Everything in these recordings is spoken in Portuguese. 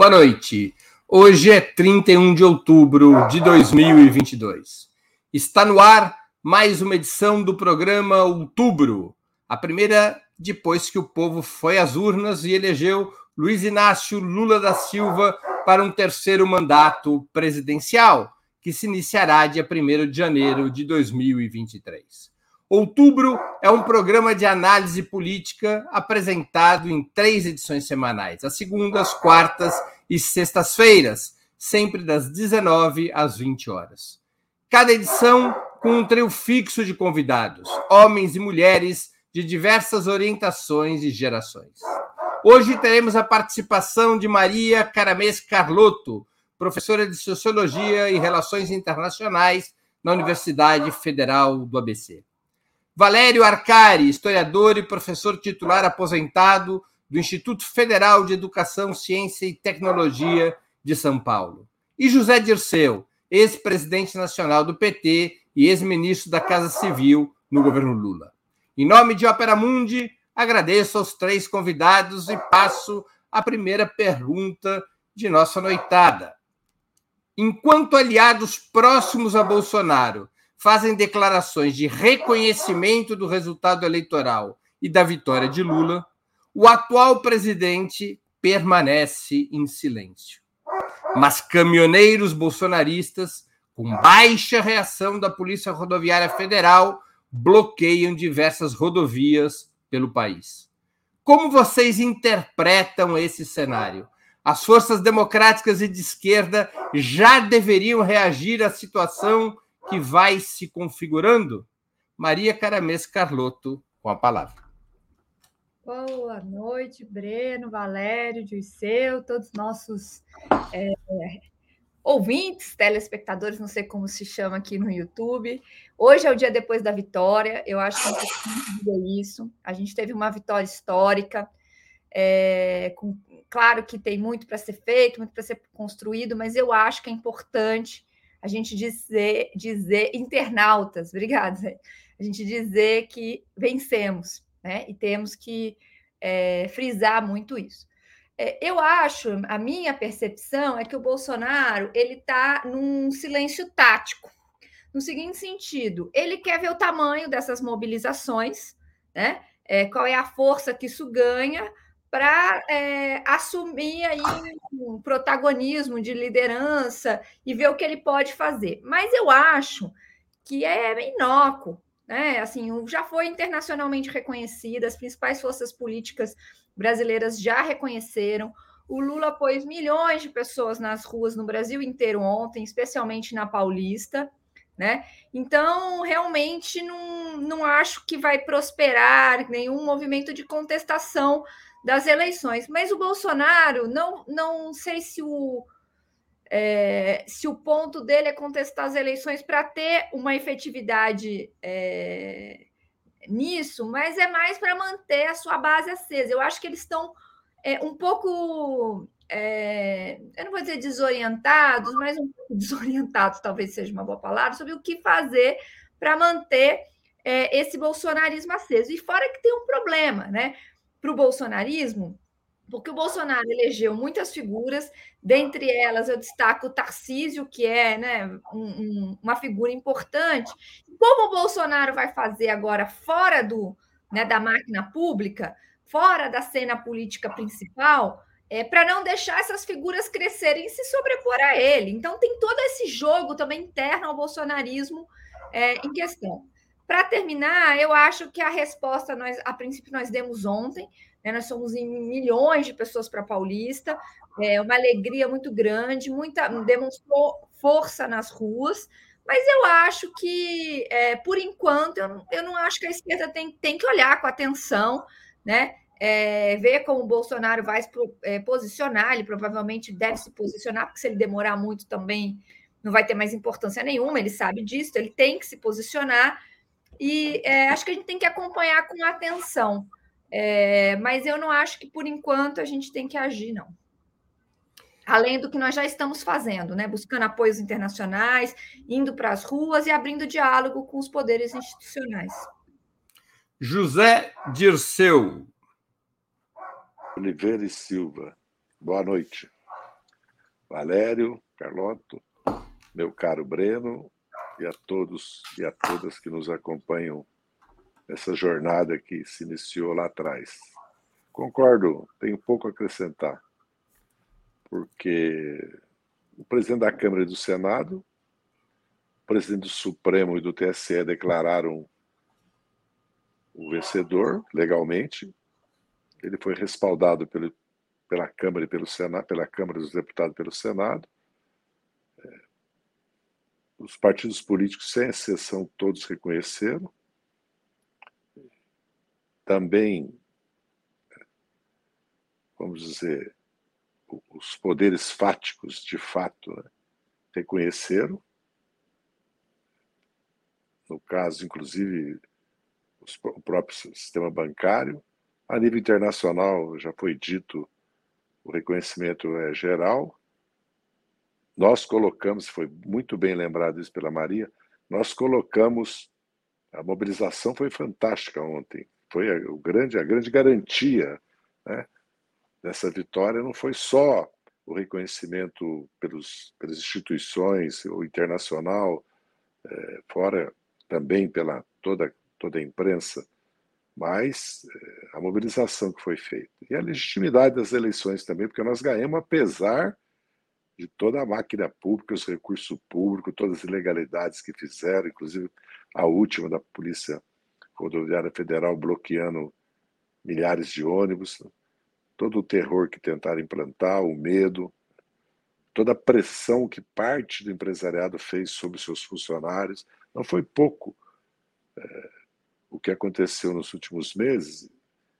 Boa noite. Hoje é 31 de outubro de 2022. Está no ar mais uma edição do programa Outubro, a primeira depois que o povo foi às urnas e elegeu Luiz Inácio Lula da Silva para um terceiro mandato presidencial, que se iniciará dia 1 de janeiro de 2023. Outubro é um programa de análise política apresentado em três edições semanais, às segundas, quartas e sextas-feiras, sempre das 19 às 20 horas. Cada edição com um trio fixo de convidados, homens e mulheres de diversas orientações e gerações. Hoje teremos a participação de Maria Caramês Carlotto, professora de Sociologia e Relações Internacionais na Universidade Federal do ABC. Valério Arcari, historiador e professor titular aposentado do Instituto Federal de Educação, Ciência e Tecnologia de São Paulo. E José Dirceu, ex-presidente nacional do PT e ex-ministro da Casa Civil no governo Lula. Em nome de Opera Mundi, agradeço aos três convidados e passo a primeira pergunta de nossa noitada. Enquanto aliados próximos a Bolsonaro fazem declarações de reconhecimento do resultado eleitoral e da vitória de Lula, o atual presidente permanece em silêncio. Mas caminhoneiros bolsonaristas, com baixa reação da Polícia Rodoviária Federal, bloqueiam diversas rodovias pelo país. Como vocês interpretam esse cenário? As forças democráticas e de esquerda já deveriam reagir à situação que vai se configurando? Maria Caramês Carlotto, com a palavra. Boa noite, Breno, Valério, Juiceu, todos nossos é, ouvintes, telespectadores, não sei como se chama aqui no YouTube. Hoje é o dia depois da vitória, eu acho que dizer isso. A gente teve uma vitória histórica, é, com, claro que tem muito para ser feito, muito para ser construído, mas eu acho que é importante a gente dizer, dizer internautas, obrigada, a gente dizer que vencemos, né? E temos que é, frisar muito isso. É, eu acho, a minha percepção é que o Bolsonaro ele está num silêncio tático, no seguinte sentido: ele quer ver o tamanho dessas mobilizações, né? É, qual é a força que isso ganha para é, assumir aí um protagonismo de liderança e ver o que ele pode fazer. Mas eu acho que é inócuo, né? Assim, já foi internacionalmente reconhecida, as principais forças políticas brasileiras já reconheceram. O Lula pôs milhões de pessoas nas ruas no Brasil inteiro ontem, especialmente na Paulista. Né? Então, realmente, não, não acho que vai prosperar nenhum movimento de contestação das eleições. Mas o Bolsonaro, não, não sei se o, é, se o ponto dele é contestar as eleições para ter uma efetividade é, nisso, mas é mais para manter a sua base acesa. Eu acho que eles estão é, um pouco, é, eu não vou dizer desorientados, mas um pouco desorientados talvez seja uma boa palavra, sobre o que fazer para manter é, esse bolsonarismo aceso. E fora que tem um problema, né? para o bolsonarismo, porque o Bolsonaro elegeu muitas figuras, dentre elas eu destaco o Tarcísio, que é né, um, um, uma figura importante. Como o Bolsonaro vai fazer agora fora do, né, da máquina pública, fora da cena política principal, é, para não deixar essas figuras crescerem e se sobrepor a ele. Então tem todo esse jogo também interno ao bolsonarismo é, em questão. Para terminar, eu acho que a resposta, nós, a princípio, nós demos ontem. Né? Nós somos em milhões de pessoas para Paulista, é uma alegria muito grande, muita demonstrou força nas ruas. Mas eu acho que, é, por enquanto, eu, eu não acho que a esquerda tem, tem que olhar com atenção, né? É, ver como o Bolsonaro vai se é, posicionar, ele provavelmente deve se posicionar, porque se ele demorar muito também não vai ter mais importância nenhuma, ele sabe disso, ele tem que se posicionar. E é, acho que a gente tem que acompanhar com atenção. É, mas eu não acho que, por enquanto, a gente tem que agir, não. Além do que nós já estamos fazendo, né? buscando apoios internacionais, indo para as ruas e abrindo diálogo com os poderes institucionais. José Dirceu. Oliveira e Silva, boa noite. Valério, Carlotto, meu caro Breno e a todos e a todas que nos acompanham nessa jornada que se iniciou lá atrás. Concordo, tenho pouco a acrescentar, porque o presidente da Câmara e do Senado, o presidente do Supremo e do TSE declararam o vencedor legalmente. Ele foi respaldado pelo, pela Câmara e pelo Senado, pela Câmara dos Deputados e pelo Senado. É, os partidos políticos, sem exceção, todos reconheceram. Também, vamos dizer, os poderes fáticos, de fato, né, reconheceram. No caso, inclusive, o próprio sistema bancário. A nível internacional, já foi dito, o reconhecimento é geral. Nós colocamos, foi muito bem lembrado isso pela Maria, nós colocamos, a mobilização foi fantástica ontem, foi a, o grande, a grande garantia né, dessa vitória, não foi só o reconhecimento pelos, pelas instituições, o internacional, é, fora também pela toda toda a imprensa, mas eh, a mobilização que foi feita. E a legitimidade das eleições também, porque nós ganhamos apesar de toda a máquina pública, os recursos públicos, todas as ilegalidades que fizeram, inclusive a última da Polícia Rodoviária Federal bloqueando milhares de ônibus, todo o terror que tentaram implantar, o medo, toda a pressão que parte do empresariado fez sobre seus funcionários. Não foi pouco. É, o que aconteceu nos últimos meses,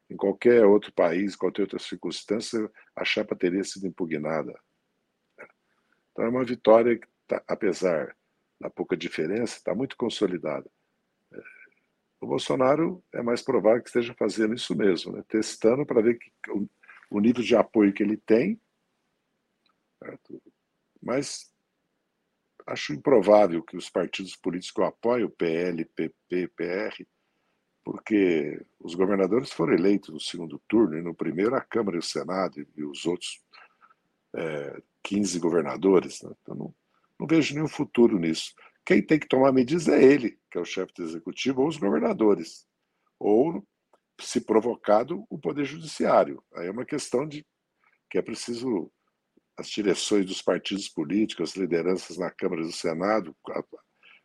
em qualquer outro país, qualquer outra circunstância, a chapa teria sido impugnada. Então é uma vitória que, tá, apesar da pouca diferença, está muito consolidada. O Bolsonaro é mais provável que esteja fazendo isso mesmo, né? testando para ver que, o, o, nível de apoio que ele tem. Certo? Mas acho improvável que os partidos políticos que o apoiam, o PL, PP, PR, porque os governadores foram eleitos no segundo turno, e no primeiro a Câmara e o Senado, e os outros é, 15 governadores. Né? Então, não, não vejo nenhum futuro nisso. Quem tem que tomar medidas é ele, que é o chefe do executivo, ou os governadores. Ou, se provocado, o Poder Judiciário. Aí é uma questão de que é preciso as direções dos partidos políticos, as lideranças na Câmara e no Senado,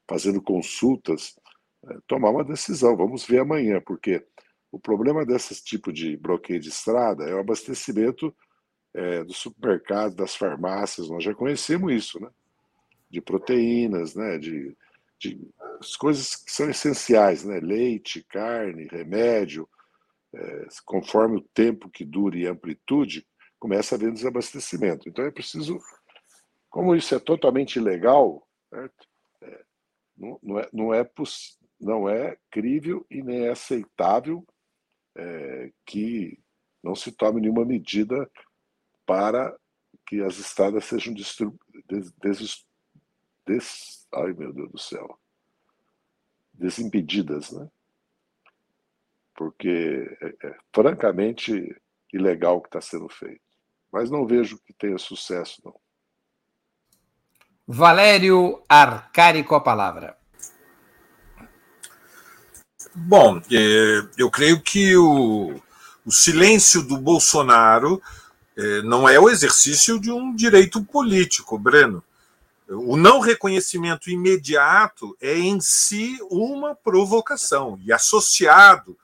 fazendo consultas é, tomar uma decisão. Vamos ver amanhã, porque o problema desse tipo de bloqueio de estrada é o abastecimento é, do supermercado, das farmácias. Nós já conhecemos isso, né? De proteínas, né? De, de coisas que são essenciais, né? Leite, carne, remédio. É, conforme o tempo que dure e amplitude, começa a haver desabastecimento. Então é preciso, como isso é totalmente ilegal, certo? É, não, não, é, não, é não é crível e nem é aceitável é, que não se tome nenhuma medida para que as estradas sejam des... Des... Des... ai meu Deus do céu desimpedidas, né? Porque é, é francamente ilegal o que está sendo feito. Mas não vejo que tenha sucesso, não. Valério Arcari com a palavra. Bom, é, eu creio que o, o silêncio do Bolsonaro é, não é o exercício de um direito político, Breno. O não reconhecimento imediato é em si uma provocação e associado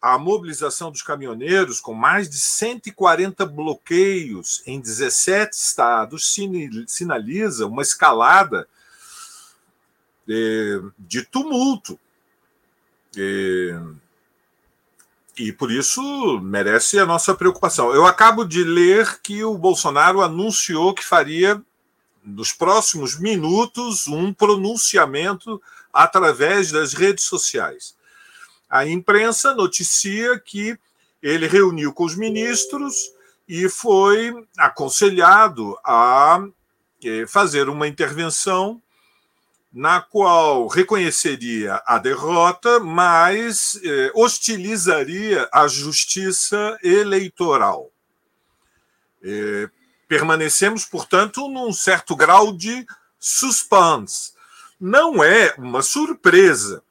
à mobilização dos caminhoneiros, com mais de 140 bloqueios em 17 estados, sinaliza uma escalada é, de tumulto e, e por isso merece a nossa preocupação. Eu acabo de ler que o Bolsonaro anunciou que faria, nos próximos minutos, um pronunciamento através das redes sociais. A imprensa noticia que ele reuniu com os ministros e foi aconselhado a eh, fazer uma intervenção na qual reconheceria a derrota, mas eh, hostilizaria a justiça eleitoral. Permanecemos, portanto, num certo grau de suspense. Não é uma surpresa.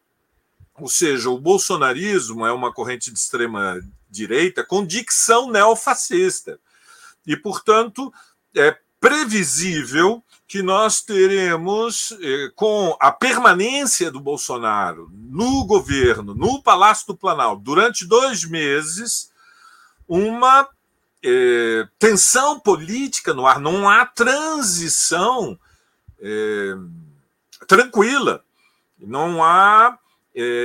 Ou seja, o bolsonarismo é uma corrente de extrema direita com dicção neofascista. E, portanto, é previsível que nós teremos, eh, com a permanência do Bolsonaro no governo, no Palácio do Planalto, durante dois meses, uma eh, tensão política no ar. Não há transição eh, tranquila. Não há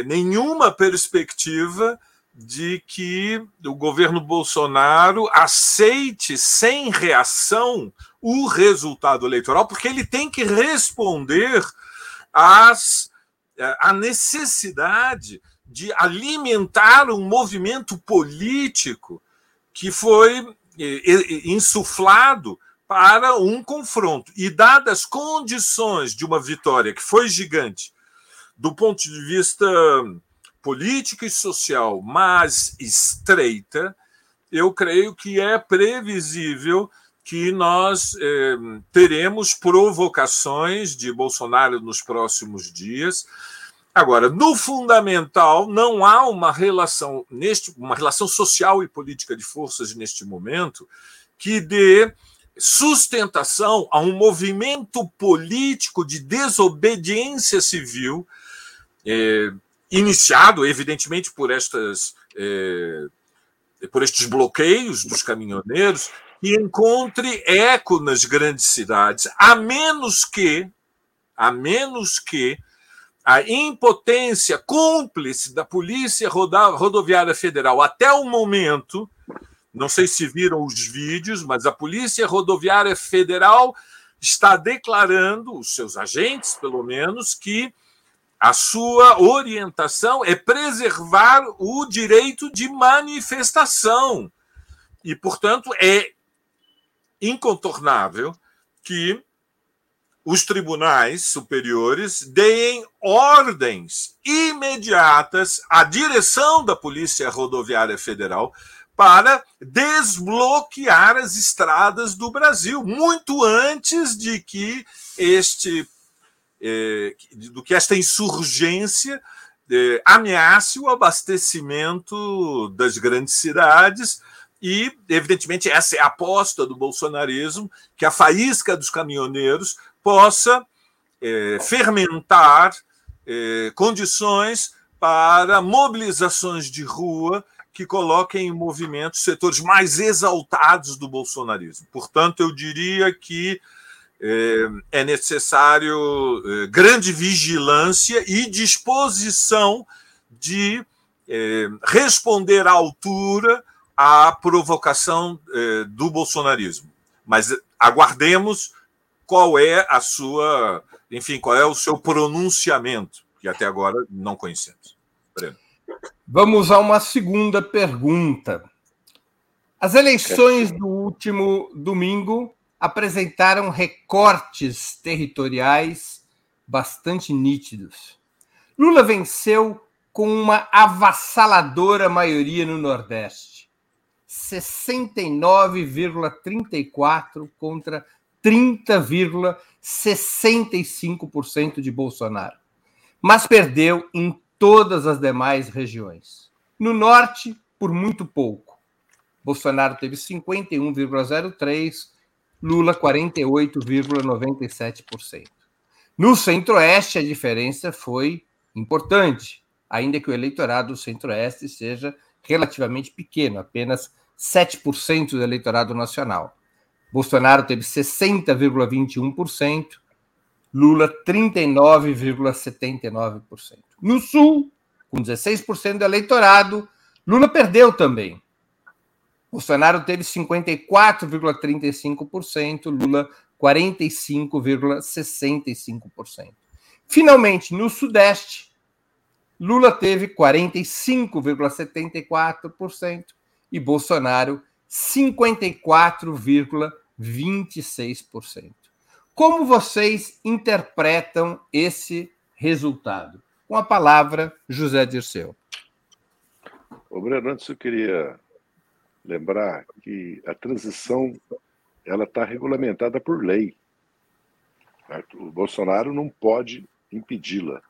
nenhuma perspectiva de que o governo Bolsonaro aceite sem reação o resultado eleitoral, porque ele tem que responder às, eh, à necessidade de alimentar um movimento político que foi eh, insuflado para um confronto. E dadas as condições de uma vitória que foi gigante do ponto de vista política e social, mas estreita, eu creio que é previsível que nós eh, teremos provocações de Bolsonaro nos próximos dias. Agora, no fundamental, não há uma relação neste uma relação social e política de forças neste momento que dê sustentação a um movimento político de desobediência civil eh, iniciado, evidentemente, por estas é, por estes bloqueios dos caminhoneiros, que encontre eco nas grandes cidades, a menos que, a menos que a impotência cúmplice da Polícia Rodoviária Federal até o momento, não sei se viram os vídeos, mas a Polícia Rodoviária Federal está declarando, os seus agentes, pelo menos, que a sua orientação é preservar o direito de manifestação. E, portanto, é incontornável que os tribunais superiores deem ordens imediatas à direção da Polícia Rodoviária Federal para desbloquear as estradas do Brasil, muito antes de que este é, do que esta insurgência é, ameace o abastecimento das grandes cidades e, evidentemente, essa é a aposta do bolsonarismo, que a faísca dos caminhoneiros possa é, fermentar é, condições para mobilizações de rua que coloquem em movimento setores mais exaltados do bolsonarismo. Portanto, eu diria que é, é necessário é, grande vigilância e disposição de é, responder à altura à provocação do bolsonarismo. Mas aguardemos qual é a sua, enfim, qual é o seu pronunciamento, que até agora não conhecemos. Breno. Vamos a uma segunda pergunta. As eleições do último domingo apresentaram recortes territoriais bastante nítidos. Lula venceu com uma avassaladora maioria no Nordeste. 69,34 contra 30,65% de Bolsonaro. Mas perdeu em todas as demais regiões. No Norte, por muito pouco. Bolsonaro teve 51,03 Lula 48,97%. No Centro-Oeste, a diferença foi importante, ainda que o eleitorado do Centro-Oeste seja relativamente pequeno, apenas 7% do eleitorado nacional. Bolsonaro teve 60,21%, Lula 39,79%. No Sul, com 16% do eleitorado, Lula perdeu também, Bolsonaro teve 54,35%, Lula 45,65%. Finalmente, no Sudeste, Lula teve 45,74% e Bolsonaro 54,26%. Como vocês interpretam esse resultado? Com a palavra, José Dirceu. Ô, Breno, antes eu queria lembrar que a transição ela está regulamentada por lei. O Bolsonaro não pode impedi-la.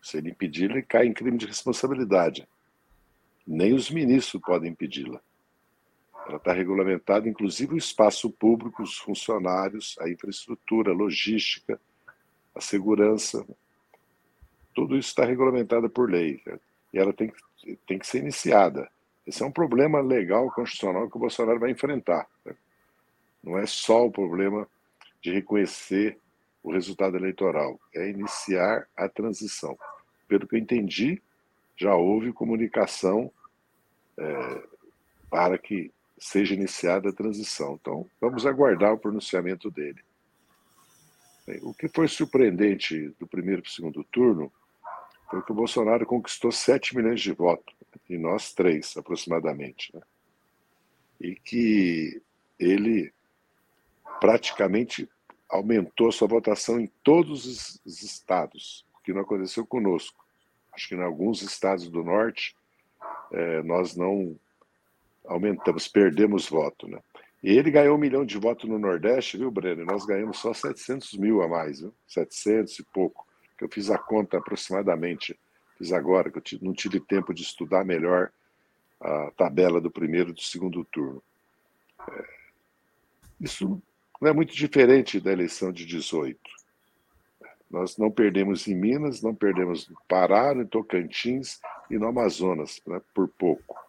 Se ele impedir, ele cai em crime de responsabilidade. Nem os ministros podem impedi-la. Ela está regulamentada, inclusive o espaço público, os funcionários, a infraestrutura, a logística, a segurança. Tudo isso está regulamentado por lei. E ela tem, tem que ser iniciada. Esse é um problema legal, constitucional, que o Bolsonaro vai enfrentar. Não é só o problema de reconhecer o resultado eleitoral, é iniciar a transição. Pelo que eu entendi, já houve comunicação é, para que seja iniciada a transição. Então, vamos aguardar o pronunciamento dele. O que foi surpreendente do primeiro para o segundo turno foi que o Bolsonaro conquistou 7 milhões de votos, e nós três, aproximadamente. Né? E que ele praticamente aumentou sua votação em todos os estados, o que não aconteceu conosco. Acho que em alguns estados do norte é, nós não aumentamos, perdemos voto. Né? E ele ganhou um milhão de votos no Nordeste, viu, Breno? Nós ganhamos só 700 mil a mais, viu? 700 e pouco. Que eu fiz a conta aproximadamente, fiz agora, que eu não tive tempo de estudar melhor a tabela do primeiro e do segundo turno. É, isso não é muito diferente da eleição de 18. Nós não perdemos em Minas, não perdemos no Pará, no Tocantins e no Amazonas, né, por pouco.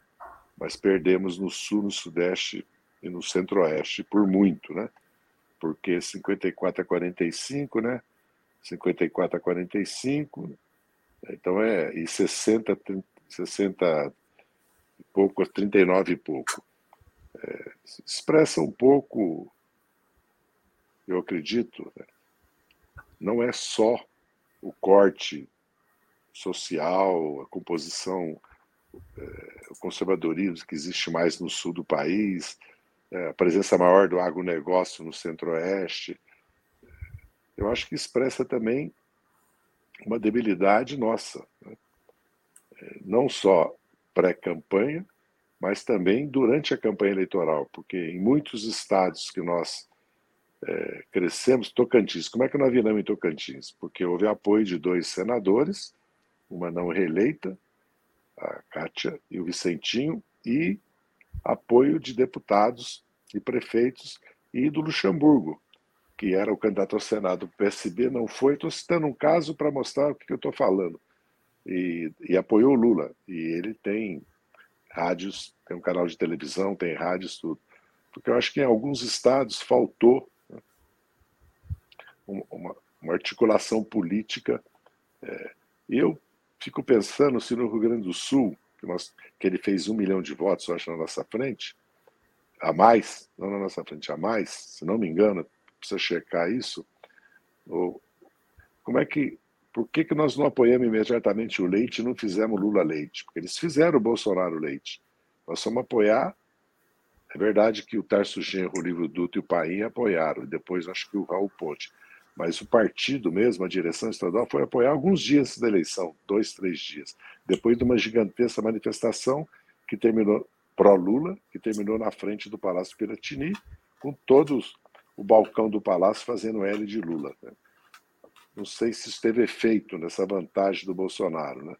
Mas perdemos no Sul, no Sudeste e no Centro-Oeste por muito, né? Porque 54 a 45, né? 54 a 45, então é. E 60, 60 e pouco, 39 e pouco. É, expressa um pouco eu acredito, né, não é só o corte social, a composição, o conservadorismo que existe mais no sul do país, é, a presença maior do agronegócio no centro-oeste. Eu acho que expressa também uma debilidade nossa, né? É, não só pré-campanha, mas também durante a campanha eleitoral, porque em muitos estados que nós é, crescemos. Tocantins, como é que nós viramos em Tocantins? Porque houve apoio de dois senadores, uma não reeleita, a Kátia e o Vicentinho, e apoio de deputados e prefeitos e do Luxemburgo, que era o candidato ao Senado do PSB, não foi. Estou citando um caso para mostrar o que eu estou falando. E, e apoiou o Lula. E ele tem rádios, tem um canal de televisão, tem rádios, tudo. Porque eu acho que em alguns estados faltou uma, uma articulação política. É, eu fico pensando se no Rio Grande do Sul, que, nós, que ele fez um milhão de votos, eu acho, na nossa frente, a mais, não na nossa frente, a mais, se não me engano, precisa checar isso. Ou, como é que. Por que, que nós não apoiamos imediatamente o Leite e não fizemos Lula Leite? Porque eles fizeram o Bolsonaro Leite. Nós vamos apoiar. É verdade que o Tarso Genro, o Livro Duto e o Paim apoiaram, e depois acho que o Raul Ponte mas o partido mesmo, a direção estadual, foi apoiar alguns dias da eleição, dois, três dias, depois de uma gigantesca manifestação que terminou pró-Lula, que terminou na frente do Palácio Piratini, com todos o balcão do palácio fazendo L de Lula. Né? Não sei se isso teve efeito nessa vantagem do Bolsonaro, né?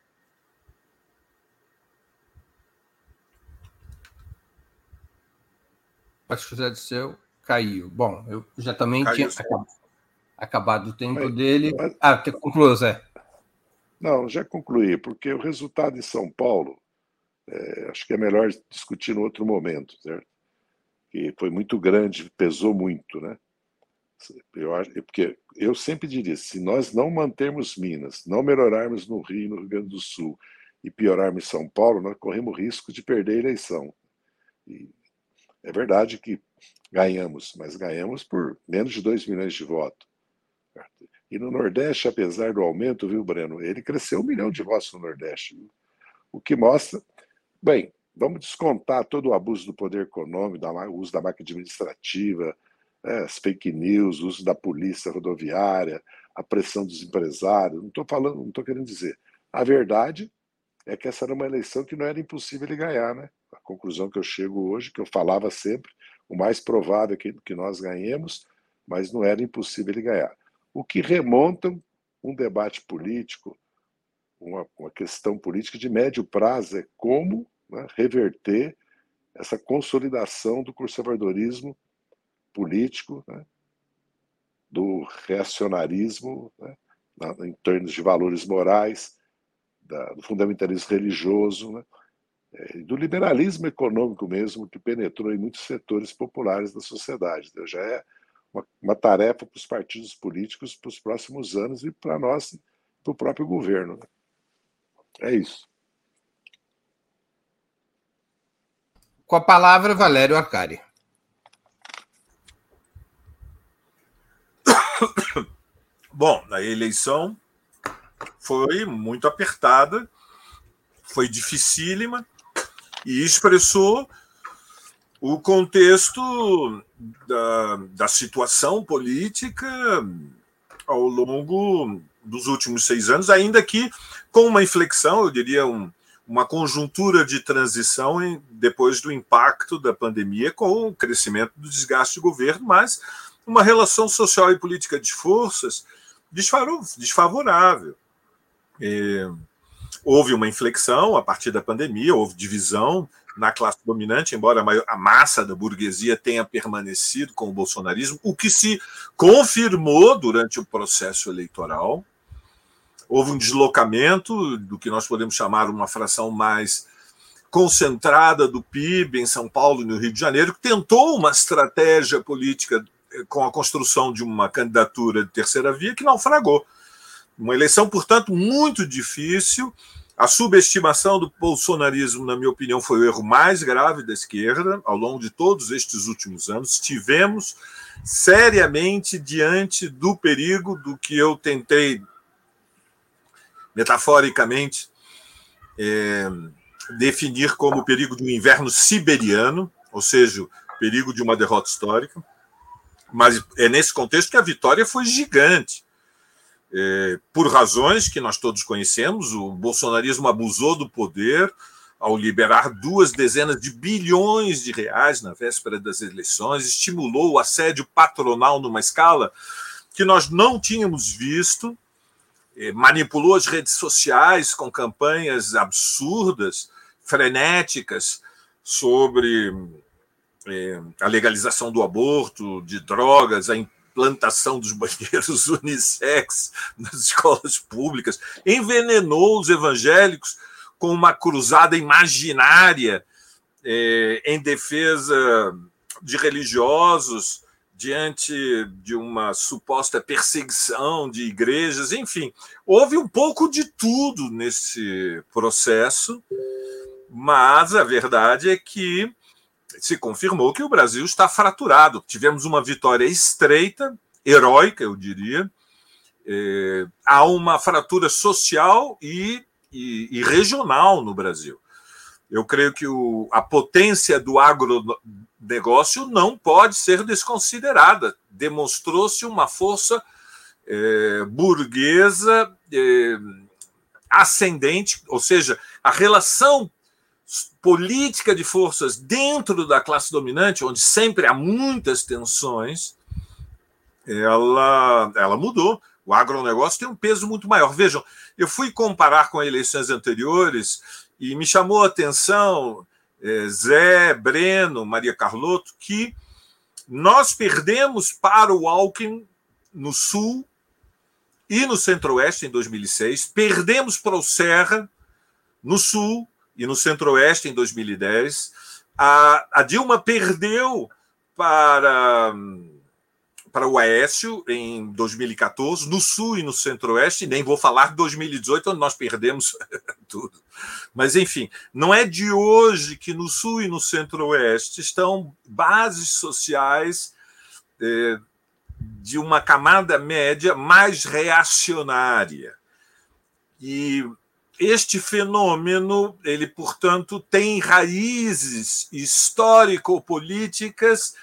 Acho que José do Céu caiu. Bom, eu já também caiu, tinha acabado o tempo mas, dele. Mas... Ah, concluiu, Zé. Não, já concluí, porque o resultado em São Paulo, é, acho que é melhor discutir no outro momento, certo? Que foi muito grande, pesou muito, né? Eu acho, porque eu sempre diria, se nós não mantermos Minas, não melhorarmos no Rio, no Rio Grande do Sul e piorarmos em São Paulo, nós corremos risco de perder a eleição. E é verdade que ganhamos, mas ganhamos por menos de 2 milhões de votos. E no Nordeste, apesar do aumento, viu, Breno? Ele cresceu um milhão de votos no Nordeste. Viu? O que mostra. Bem, vamos descontar todo o abuso do poder econômico, o uso da máquina administrativa, é, as fake news, o uso da polícia rodoviária, a pressão dos empresários. Não estou falando, não estou querendo dizer. A verdade é que essa era uma eleição que não era impossível ele ganhar, né? A conclusão que eu chego hoje, que eu falava sempre, o mais provável é que, que nós ganhemos, mas não era impossível ele ganhar. O que remonta um debate político, uma, uma questão política de médio prazo, é como né, reverter essa consolidação do conservadorismo político, né, do reacionarismo, né, em termos de valores morais, da, do fundamentalismo religioso, né, é, do liberalismo econômico mesmo, que penetrou em muitos setores populares da sociedade. Então, já é uma, uma tarefa para os partidos políticos para os próximos anos e para nós, para o próprio governo. Né? É isso. Com a palavra, Valério Arcari. Bom, a eleição foi muito apertada, foi dificílima e expressou o contexto da, da situação política ao longo dos últimos seis anos, ainda que com uma inflexão, eu diria, um, uma conjuntura de transição em, depois do impacto da pandemia com o crescimento do desgaste do governo, mas uma relação social e política de forças desfavorável. E houve uma inflexão a partir da pandemia, houve divisão na classe dominante, embora a massa da burguesia tenha permanecido com o bolsonarismo, o que se confirmou durante o processo eleitoral houve um deslocamento do que nós podemos chamar uma fração mais concentrada do PIB em São Paulo e no Rio de Janeiro, que tentou uma estratégia política eh, com a construção de uma candidatura de terceira via que naufragou. Uma eleição, portanto, muito difícil. A subestimação do bolsonarismo, na minha opinião, foi o erro mais grave da esquerda ao longo de todos estes últimos anos. Estivemos seriamente diante do perigo do que eu tentei metaforicamente, é, definir como o perigo de um inverno siberiano, ou seja, o perigo de uma derrota histórica. Mas é nesse contexto que a vitória foi gigante. É, por razões que nós todos conhecemos, o bolsonarismo abusou do poder ao liberar duas dezenas de bilhões de reais na véspera das eleições, estimulou o assédio patronal numa escala que nós não tínhamos visto eh, manipulou as redes sociais com campanhas absurdas, frenéticas, sobre eh, a legalização do aborto, de drogas, a implantação dos banheiros unissex nas escolas públicas, envenenou os evangélicos com uma cruzada imaginária eh, em defesa de religiosos diante de uma suposta perseguição de igrejas, enfim, houve um pouco de tudo nesse processo, mas a verdade é que se confirmou que o Brasil está fraturado. Tivemos uma vitória estreita, heróica, eu diria. É, há uma fratura social e, e, e regional no Brasil. Eu creio que o, a potência do agronegócio não pode ser desconsiderada. Demonstrou-se uma força é, burguesa é, ascendente, ou seja, a relação política de forças dentro da classe dominante, onde sempre há muitas tensões, ela, ela mudou. O agronegócio tem um peso muito maior. Vejam, eu fui comparar com eleições anteriores e me chamou a atenção, é, Zé, Breno, Maria Carlotto, que nós perdemos para o Alckmin no Sul e no Centro-Oeste em 2006, perdemos para o Serra no Sul e no Centro-Oeste em 2010. A, a Dilma perdeu para para o Aécio em 2014, no Sul e no Centro-Oeste, nem vou falar de 2018, onde nós perdemos tudo. Mas, enfim, não é de hoje que no Sul e no Centro-Oeste estão bases sociais é, de uma camada média mais reacionária. E este fenômeno, ele, portanto, tem raízes histórico-políticas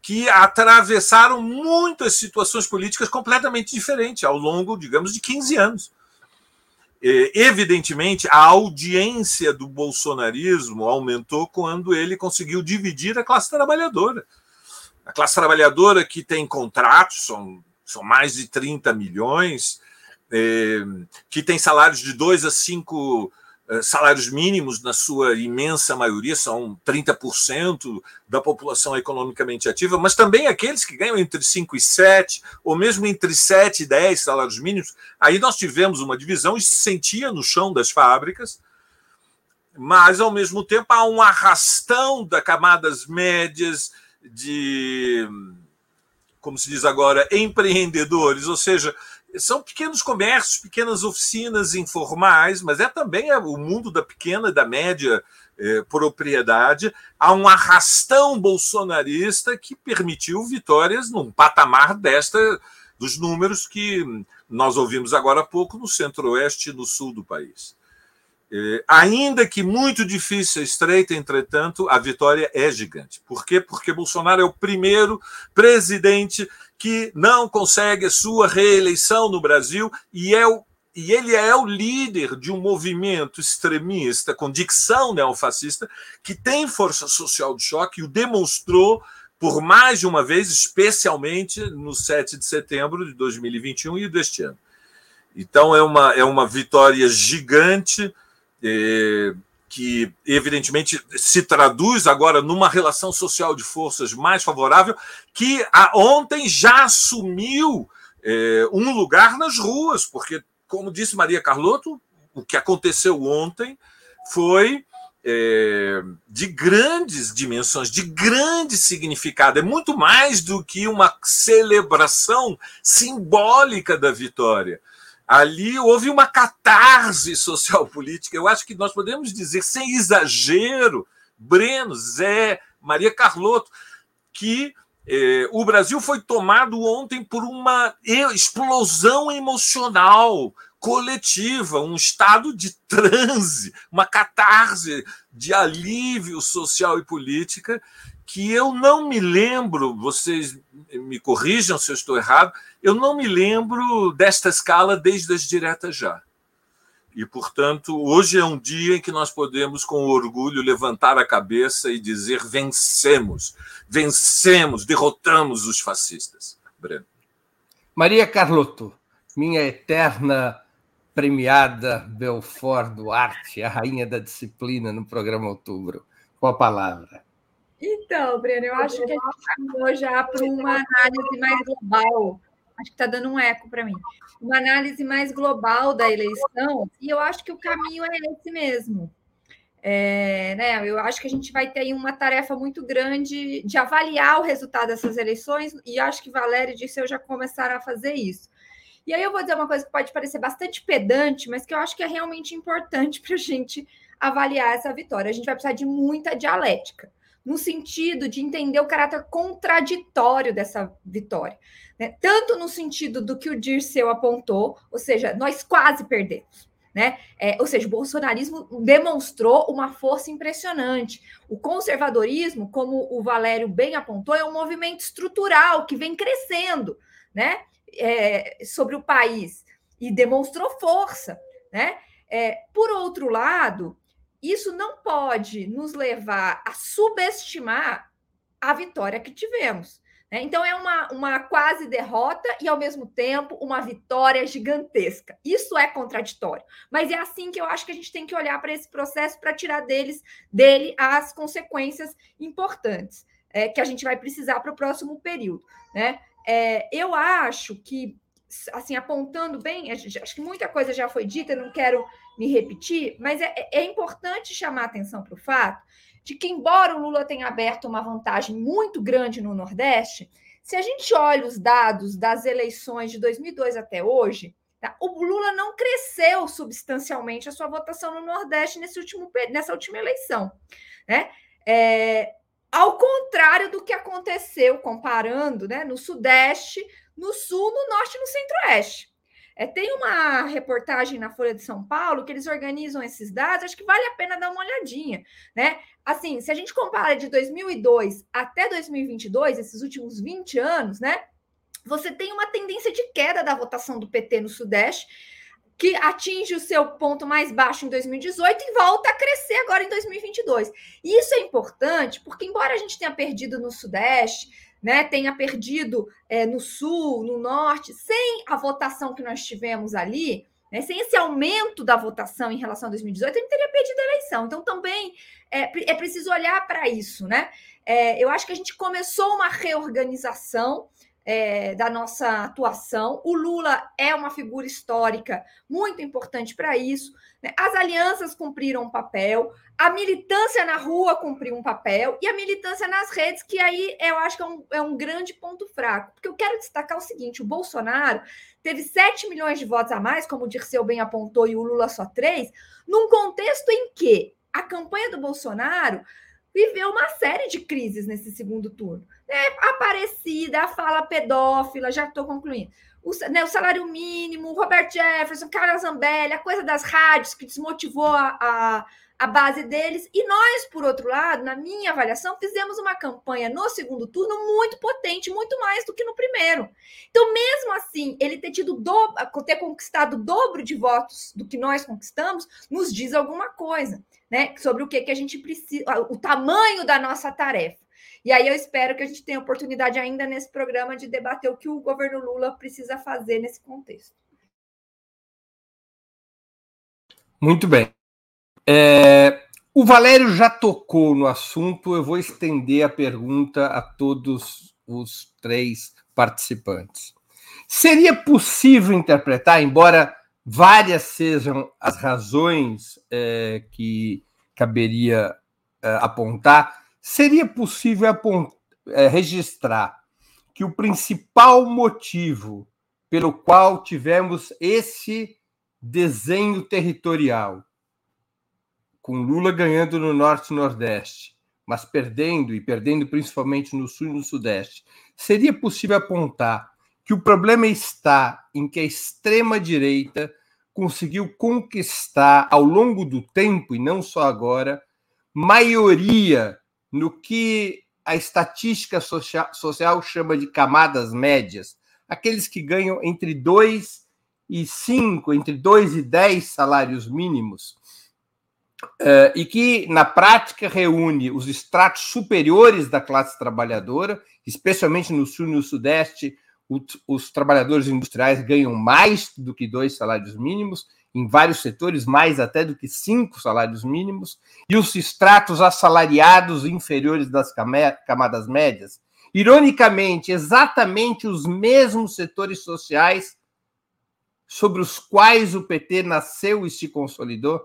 que atravessaram muitas situações políticas completamente diferentes ao longo, digamos, de 15 anos. Evidentemente, a audiência do bolsonarismo aumentou quando ele conseguiu dividir a classe trabalhadora. a classe trabalhadora que tem contratos, são, são mais de 30 milhões, que tem salários de 2 a 5 é, salários mínimos, na sua imensa maioria, são 30% da população economicamente ativa, mas também aqueles que ganham entre 5 e 7, ou mesmo entre 7 e 10 salários mínimos. Aí nós tivemos uma divisão e se sentia no chão das fábricas, mas, ao mesmo tempo, há um arrastão das camadas médias, de, como se diz agora, empreendedores, ou seja, são pequenos comércios, pequenas oficinas informais, mas é também o mundo da pequena e da média é, propriedade. Há um arrastão bolsonarista que permitiu vitórias num patamar desta dos números que nós ouvimos agora há pouco no centro-oeste e no sul do país. É, ainda que muito difícil, estreita, entretanto, a vitória é gigante. Por quê? Porque Bolsonaro é o primeiro presidente que não consegue sua reeleição no Brasil e é o e ele é o líder de um movimento extremista com dicção neofascista que tem força social de choque e o demonstrou por mais de uma vez, especialmente no 7 de setembro de 2021 e deste ano. Então é uma, é uma vitória gigante é, que evidentemente se traduz agora numa relação social de forças mais favorável, que ontem já assumiu é, um lugar nas ruas, porque, como disse Maria Carlotto, o que aconteceu ontem foi é, de grandes dimensões, de grande significado. É muito mais do que uma celebração simbólica da vitória ali houve uma catarse social política. Eu acho que nós podemos dizer, sem exagero, Breno, Zé, Maria Carlotto, que eh, o Brasil foi tomado ontem por uma explosão emocional coletiva, um estado de transe, uma catarse de alívio social e política que eu não me lembro, vocês me corrijam se eu estou errado, eu não me lembro desta escala desde as diretas já. E, portanto, hoje é um dia em que nós podemos, com orgulho, levantar a cabeça e dizer: vencemos, vencemos, derrotamos os fascistas. Breno. Maria Carlotto, minha eterna premiada Belfort Duarte, a rainha da disciplina no programa Outubro. Com a palavra. Então, Breno, eu acho que a gente já para uma análise mais global. Acho que está dando um eco para mim. Uma análise mais global da eleição, e eu acho que o caminho é esse mesmo. É, né, eu acho que a gente vai ter uma tarefa muito grande de avaliar o resultado dessas eleições, e acho que Valério e Disseu já começaram a fazer isso. E aí eu vou dizer uma coisa que pode parecer bastante pedante, mas que eu acho que é realmente importante para a gente avaliar essa vitória. A gente vai precisar de muita dialética no sentido de entender o caráter contraditório dessa vitória. Né? Tanto no sentido do que o Dirceu apontou, ou seja, nós quase perdemos. Né? É, ou seja, o bolsonarismo demonstrou uma força impressionante. O conservadorismo, como o Valério bem apontou, é um movimento estrutural que vem crescendo né? É, sobre o país e demonstrou força. Né? É, por outro lado, isso não pode nos levar a subestimar a vitória que tivemos. Né? Então, é uma, uma quase derrota e, ao mesmo tempo, uma vitória gigantesca. Isso é contraditório. Mas é assim que eu acho que a gente tem que olhar para esse processo para tirar deles, dele as consequências importantes é, que a gente vai precisar para o próximo período. Né? É, eu acho que assim, apontando bem, acho que muita coisa já foi dita, não quero me repetir, mas é, é importante chamar atenção para o fato de que, embora o Lula tenha aberto uma vantagem muito grande no Nordeste, se a gente olha os dados das eleições de 2002 até hoje, tá, o Lula não cresceu substancialmente a sua votação no Nordeste nesse último, nessa última eleição. Né? É, ao contrário do que aconteceu, comparando né, no Sudeste, no Sul, no Norte e no Centro-Oeste. É, tem uma reportagem na Folha de São Paulo que eles organizam esses dados, acho que vale a pena dar uma olhadinha, né? Assim, se a gente compara de 2002 até 2022, esses últimos 20 anos, né? Você tem uma tendência de queda da votação do PT no Sudeste, que atinge o seu ponto mais baixo em 2018 e volta a crescer agora em 2022. E isso é importante porque, embora a gente tenha perdido no Sudeste, né, tenha perdido é, no sul, no norte, sem a votação que nós tivemos ali, né, sem esse aumento da votação em relação a 2018, ele teria perdido a eleição. Então, também é, é preciso olhar para isso. Né? É, eu acho que a gente começou uma reorganização é, da nossa atuação. O Lula é uma figura histórica muito importante para isso. Né? As alianças cumpriram um papel, a militância na rua cumpriu um papel, e a militância nas redes, que aí eu acho que é um, é um grande ponto fraco. Porque eu quero destacar o seguinte: o Bolsonaro teve 7 milhões de votos a mais, como o Dirceu bem apontou, e o Lula só 3, num contexto em que a campanha do Bolsonaro viveu uma série de crises nesse segundo turno. Né? Aparecida, a fala pedófila, já estou concluindo. O, né, o, salário mínimo, Robert Jefferson, Carla Zambelli, a coisa das rádios que desmotivou a, a, a, base deles. E nós, por outro lado, na minha avaliação, fizemos uma campanha no segundo turno muito potente, muito mais do que no primeiro. Então, mesmo assim, ele ter tido do, ter conquistado o dobro de votos do que nós conquistamos, nos diz alguma coisa né, sobre o que, que a gente precisa, o tamanho da nossa tarefa. E aí eu espero que a gente tenha oportunidade ainda nesse programa de debater o que o governo Lula precisa fazer nesse contexto. Muito bem. É, o Valério já tocou no assunto, eu vou estender a pergunta a todos os três participantes. Seria possível interpretar, embora várias sejam as razões é, que caberia é, apontar, seria possível é, registrar que o principal motivo pelo qual tivemos esse desenho territorial, com Lula ganhando no Norte e Nordeste, mas perdendo, e perdendo principalmente no Sul e no Sudeste, seria possível apontar que o problema está em que a extrema-direita conseguiu conquistar ao longo do tempo, e não só agora, maioria no que a estatística social, chama de camadas médias, aqueles que ganham entre 2 e 5, entre 2 e 10 salários mínimos, uh, e que, na prática, reúne os estratos superiores da classe trabalhadora, especialmente no Sul e no Sudeste, os trabalhadores industriais ganham mais do que dois salários mínimos, em vários setores, mais até do que cinco salários mínimos, e os estratos assalariados inferiores das camadas médias. Ironicamente, exatamente os mesmos setores sociais sobre os quais o PT nasceu e se consolidou.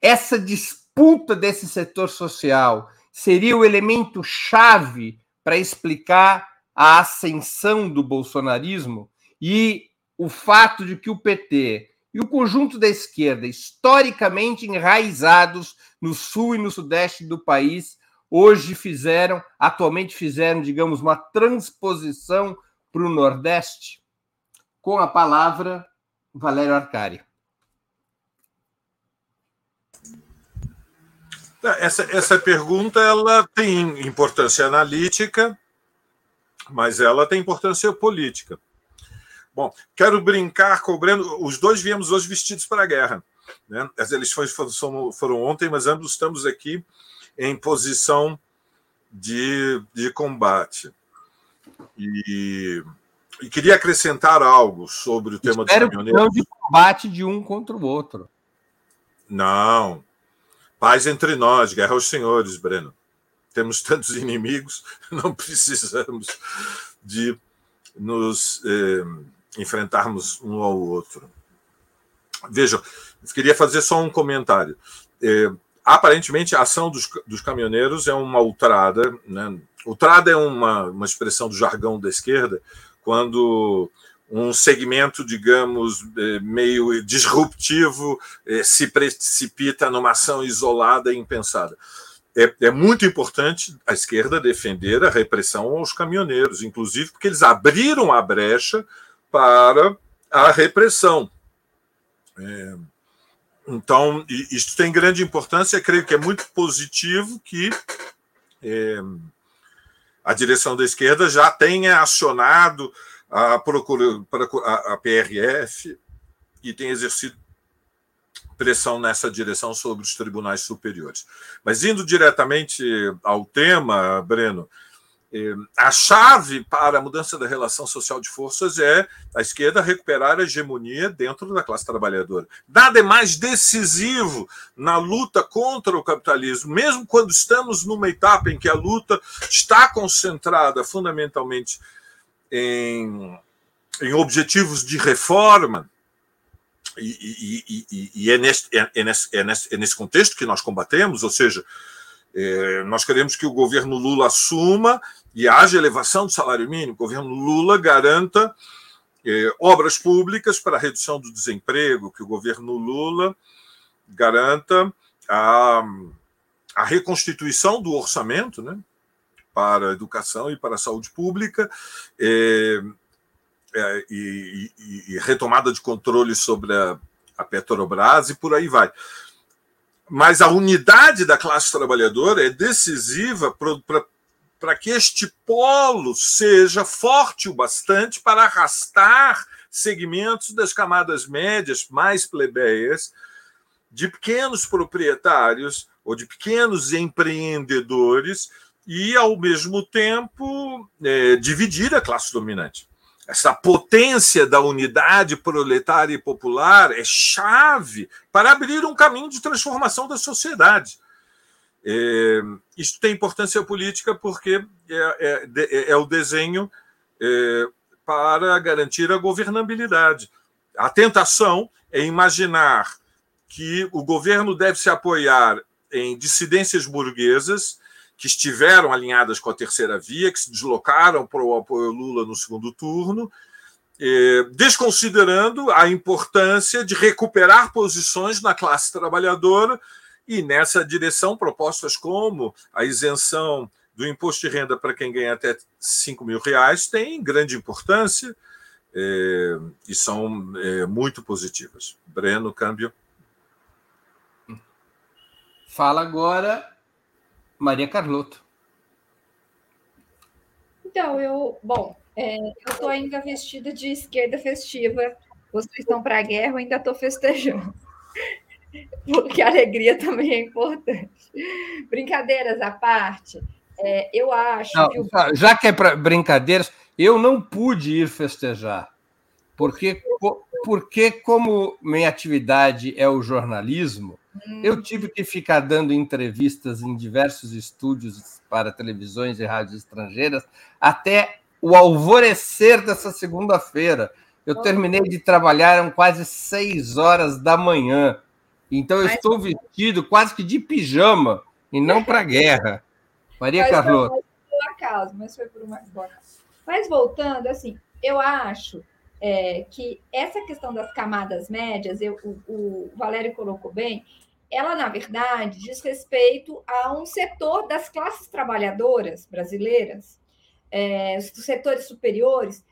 Essa disputa desse setor social seria o elemento chave para explicar a ascensão do bolsonarismo e o fato de que o PT e o conjunto da esquerda, historicamente enraizados no sul e no sudeste do país, hoje fizeram, atualmente fizeram, digamos, uma transposição para o Nordeste? Com a palavra, Valério Arcari. Essa, essa pergunta ela tem importância analítica, mas ela tem importância política. Bom, quero brincar com o Breno. Os dois viemos hoje vestidos para a guerra. Né? As eleições foram, foram ontem, mas ambos estamos aqui em posição de, de combate. E, e queria acrescentar algo sobre o tema Espero dos caminhoneiros. Não de combate de um contra o outro. Não. Paz entre nós, guerra aos senhores, Breno temos tantos inimigos, não precisamos de nos eh, enfrentarmos um ao outro. Vejam, queria fazer só um comentário. Eh, aparentemente, a ação dos, dos caminhoneiros é uma ultrada. Né? Ultrada é uma, uma expressão do jargão da esquerda, quando um segmento, digamos, eh, meio disruptivo eh, se precipita numa ação isolada e impensada é, é, muito importante a esquerda defender a repressão aos caminhoneiros, inclusive porque eles abriram a brecha para a repressão. É, então, isso tem grande importância. Creio que é muito positivo que é, a direção da esquerda já tenha acionado a, procura, a, a PRF e tenha exercido pressão nessa direção sobre os tribunais superiores. Mas indo diretamente ao tema, Breno, é, a chave para a mudança da relação social de forças é a esquerda recuperar a hegemonia dentro da classe trabalhadora. Nada é mais decisivo na luta contra o capitalismo, mesmo quando estamos numa etapa em que a luta está concentrada fundamentalmente em, em objetivos de reforma. E, e, e, é, nesse, é, é, nesse, é, nesse, é nesse contexto que nós combatemos, ou seja, é, nós queremos que o governo Lula assuma e haja elevação do salário mínimo. O governo Lula garanta é, obras públicas para a redução do desemprego, que o governo Lula garanta a, a reconstituição do orçamento né, para a educação e para a saúde pública. É, é, e, e, e, retomada de controle sobre a, a Petrobras e por aí vai. Mas a unidade da classe trabalhadora é decisiva para que este polo seja forte o bastante para arrastar segmentos das camadas médias mais plebeias, de pequenos proprietários ou de pequenos empreendedores e, ao mesmo tempo, é, dividir a classe dominante essa potência da unidade proletária e popular é chave para abrir um caminho de transformação da sociedade. É, isso tem importância política porque é, é, é o desenho é, para garantir a governabilidade. A tentação é imaginar que o governo deve se apoiar em dissidências burguesas que estiveram alinhadas com a terceira via, que se deslocaram para o apoio Lula no segundo turno, eh, desconsiderando a importância de recuperar posições na classe trabalhadora e nessa direção propostas como a isenção do imposto de renda para quem ganha até 5 mil reais têm grande importância eh, e são eh, muito positivas. Breno, câmbio. Fala agora Maria Carlotto. Então, eu, bom, é, eu estou ainda vestida de esquerda festiva. Vocês estão para a guerra, eu ainda estou festejando. Porque a alegria também é importante. Brincadeiras à parte, é, eu acho não, que. O... Já que é para brincadeiras, eu não pude ir festejar. Porque, porque, como minha atividade é o jornalismo, eu tive que ficar dando entrevistas em diversos estúdios para televisões e rádios estrangeiras até o alvorecer dessa segunda-feira. Eu terminei de trabalhar, eram quase seis horas da manhã. Então eu mas... estou vestido quase que de pijama e não para a guerra. Maria mas Carlota. Foi por acaso, mas foi por uma boa Mas voltando, assim, eu acho é, que essa questão das camadas médias, eu, o, o Valério colocou bem, ela, na verdade, diz respeito a um setor das classes trabalhadoras brasileiras, é, dos setores superiores,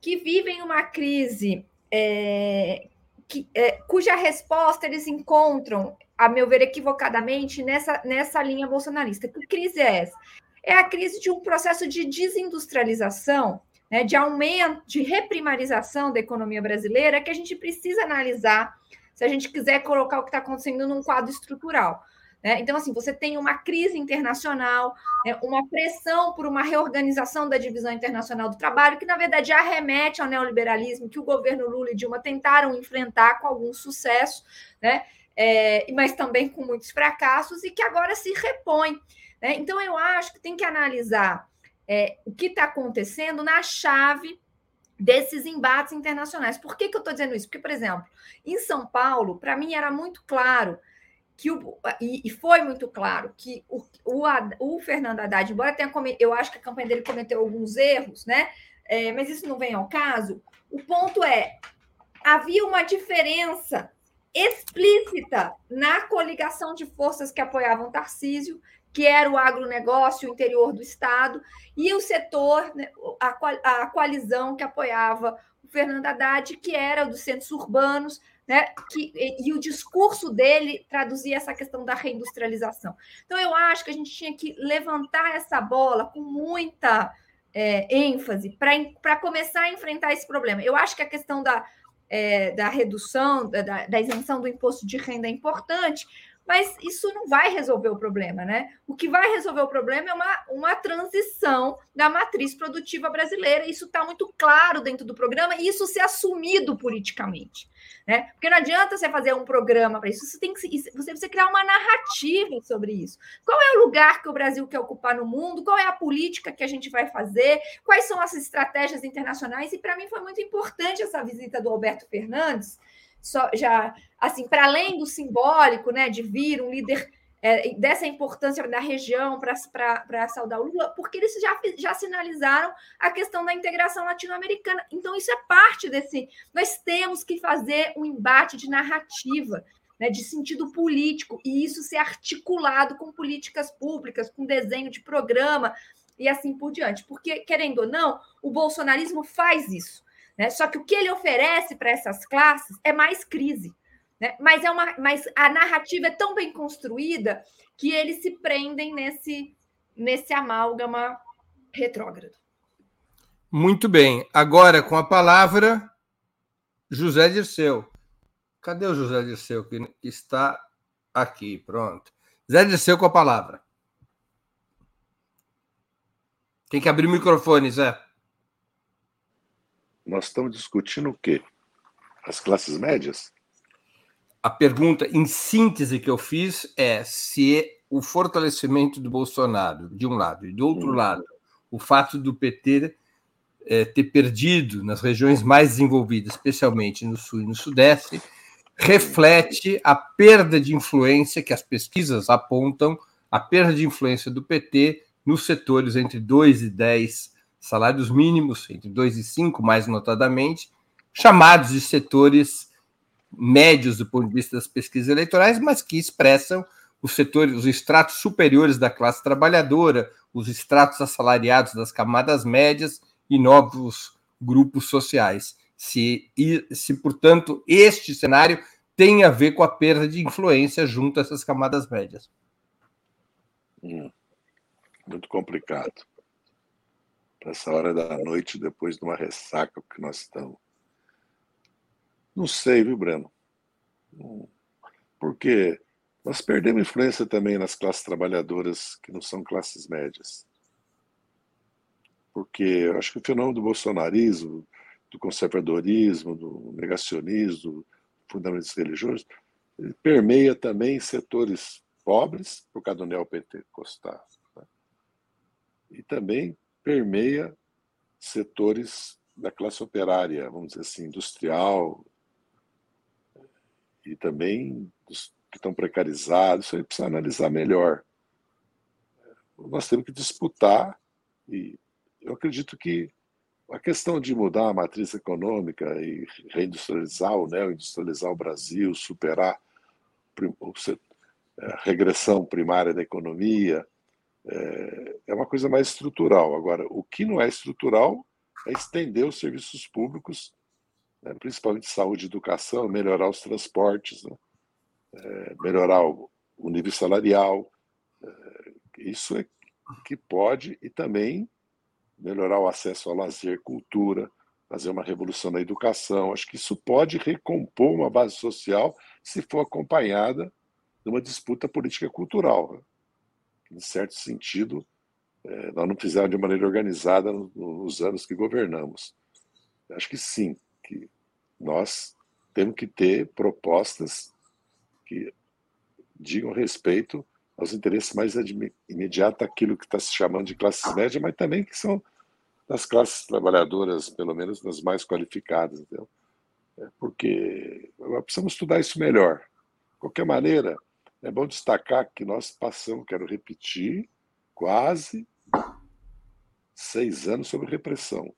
que vivem uma crise é, que, é, cuja resposta eles encontram, a meu ver, equivocadamente, nessa, nessa linha bolsonarista. Que crise é essa? É a crise de um processo de desindustrialização, né, de aumento, de reprimarização da economia brasileira, que a gente precisa analisar se a gente quiser colocar o que está acontecendo num quadro estrutural. Né? Então, assim, você tem uma crise internacional, né? uma pressão por uma reorganização da divisão internacional do trabalho, que, na verdade, arremete ao neoliberalismo que o governo Lula e Dilma tentaram enfrentar com algum sucesso, né? É, mas também com muitos fracassos, e que agora se repõe. Né? Então, eu acho que tem que analisar é, o que está acontecendo na chave desses embates internacionais. Por que, que eu estou dizendo isso? Porque, por exemplo, em São Paulo, para mim era muito claro que o, e, foi muito claro que o, o, o Fernando Haddad, embora tenha eu acho que a campanha dele cometeu alguns erros, né? É, mas isso não vem ao caso. O ponto é havia uma diferença explícita na coligação de forças que apoiavam Tarcísio que era o agronegócio, o interior do Estado, e o setor, né, a, coalizão que apoiava o Fernando Haddad, que era dos centros urbanos, né, que, e, e, o discurso dele traduzia essa questão da reindustrialização. Então, eu acho que a gente tinha que levantar essa bola com muita é, ênfase para começar a enfrentar esse problema. Eu acho que a questão da, é, da redução, da, da isenção do imposto de renda é importante, mas isso não vai resolver o problema, né? O que vai resolver o problema é uma, uma transição da matriz produtiva brasileira. Isso está muito claro dentro do programa e isso ser assumido politicamente. Né? Porque não adianta você fazer um programa para isso, você tem que você precisa criar uma narrativa sobre isso. Qual é o lugar que o Brasil quer ocupar no mundo? Qual é a política que a gente vai fazer? Quais são as estratégias internacionais? E para mim foi muito importante essa visita do Alberto Fernandes só, já assim, para além do simbólico, né, de vir um líder é, dessa importância da região para saudar o Lula, porque eles já, já sinalizaram a questão da integração latino-americana. Então, isso é parte desse. Nós temos que fazer um embate de narrativa, né, de sentido político, e isso ser articulado com políticas públicas, com desenho de programa e assim por diante. Porque, querendo ou não, o bolsonarismo faz isso. Né? Só que o que ele oferece para essas classes é mais crise. Né? Mas, é uma, mas a narrativa é tão bem construída que eles se prendem nesse, nesse amálgama retrógrado. Muito bem. Agora, com a palavra, José Dirceu. Cadê o José Dirceu que está aqui? Pronto. José Dirceu com a palavra. Tem que abrir o microfone, Zé. Nós estamos discutindo o quê? As classes médias? A pergunta, em síntese, que eu fiz é se o fortalecimento do Bolsonaro, de um lado, e do outro hum. lado, o fato do PT é, ter perdido nas regiões mais desenvolvidas, especialmente no Sul e no Sudeste, reflete a perda de influência que as pesquisas apontam, a perda de influência do PT nos setores entre 2 e 10 salários mínimos, entre 2 e 5, mais notadamente, chamados de setores médios do ponto de vista das pesquisas eleitorais, mas que expressam os setores, os estratos superiores da classe trabalhadora, os estratos assalariados das camadas médias e novos grupos sociais. Se, se portanto, este cenário tem a ver com a perda de influência junto a essas camadas médias. Hum, muito complicado essa hora da noite, depois de uma ressaca que nós estamos. Não sei, viu, Breno? Porque nós perdemos influência também nas classes trabalhadoras que não são classes médias. Porque eu acho que o fenômeno do bolsonarismo, do conservadorismo, do negacionismo, do fundamentalismo religioso, permeia também setores pobres, por causa do neopentecostal. Né? E também permeia setores da classe operária, vamos dizer assim, industrial, e também dos que estão precarizados. Isso aí precisa analisar melhor. Nós temos que disputar, e eu acredito que a questão de mudar a matriz econômica e reindustrializar o neo-industrializar o Brasil, superar a regressão primária da economia, é, é uma coisa mais estrutural. Agora, o que não é estrutural é estender os serviços públicos, né, principalmente saúde e educação, melhorar os transportes, né, é, melhorar o, o, nível salarial. É, isso é que pode, e também melhorar o acesso ao lazer, cultura, fazer uma revolução na educação. Acho que isso pode recompor uma base social se for acompanhada de uma disputa política cultural. Né em certo sentido, é, nós não fizemos de maneira organizada nos anos que governamos. Acho que sim, que nós temos que ter propostas que digam respeito aos interesses mais imediatos daquilo que está se chamando de classes médias, mas também que são das classes trabalhadoras, pelo menos das mais qualificadas, entendeu? É porque precisamos estudar isso melhor. De qualquer maneira, é bom destacar que nós passamos, quero repetir, quase seis anos sobre repressão.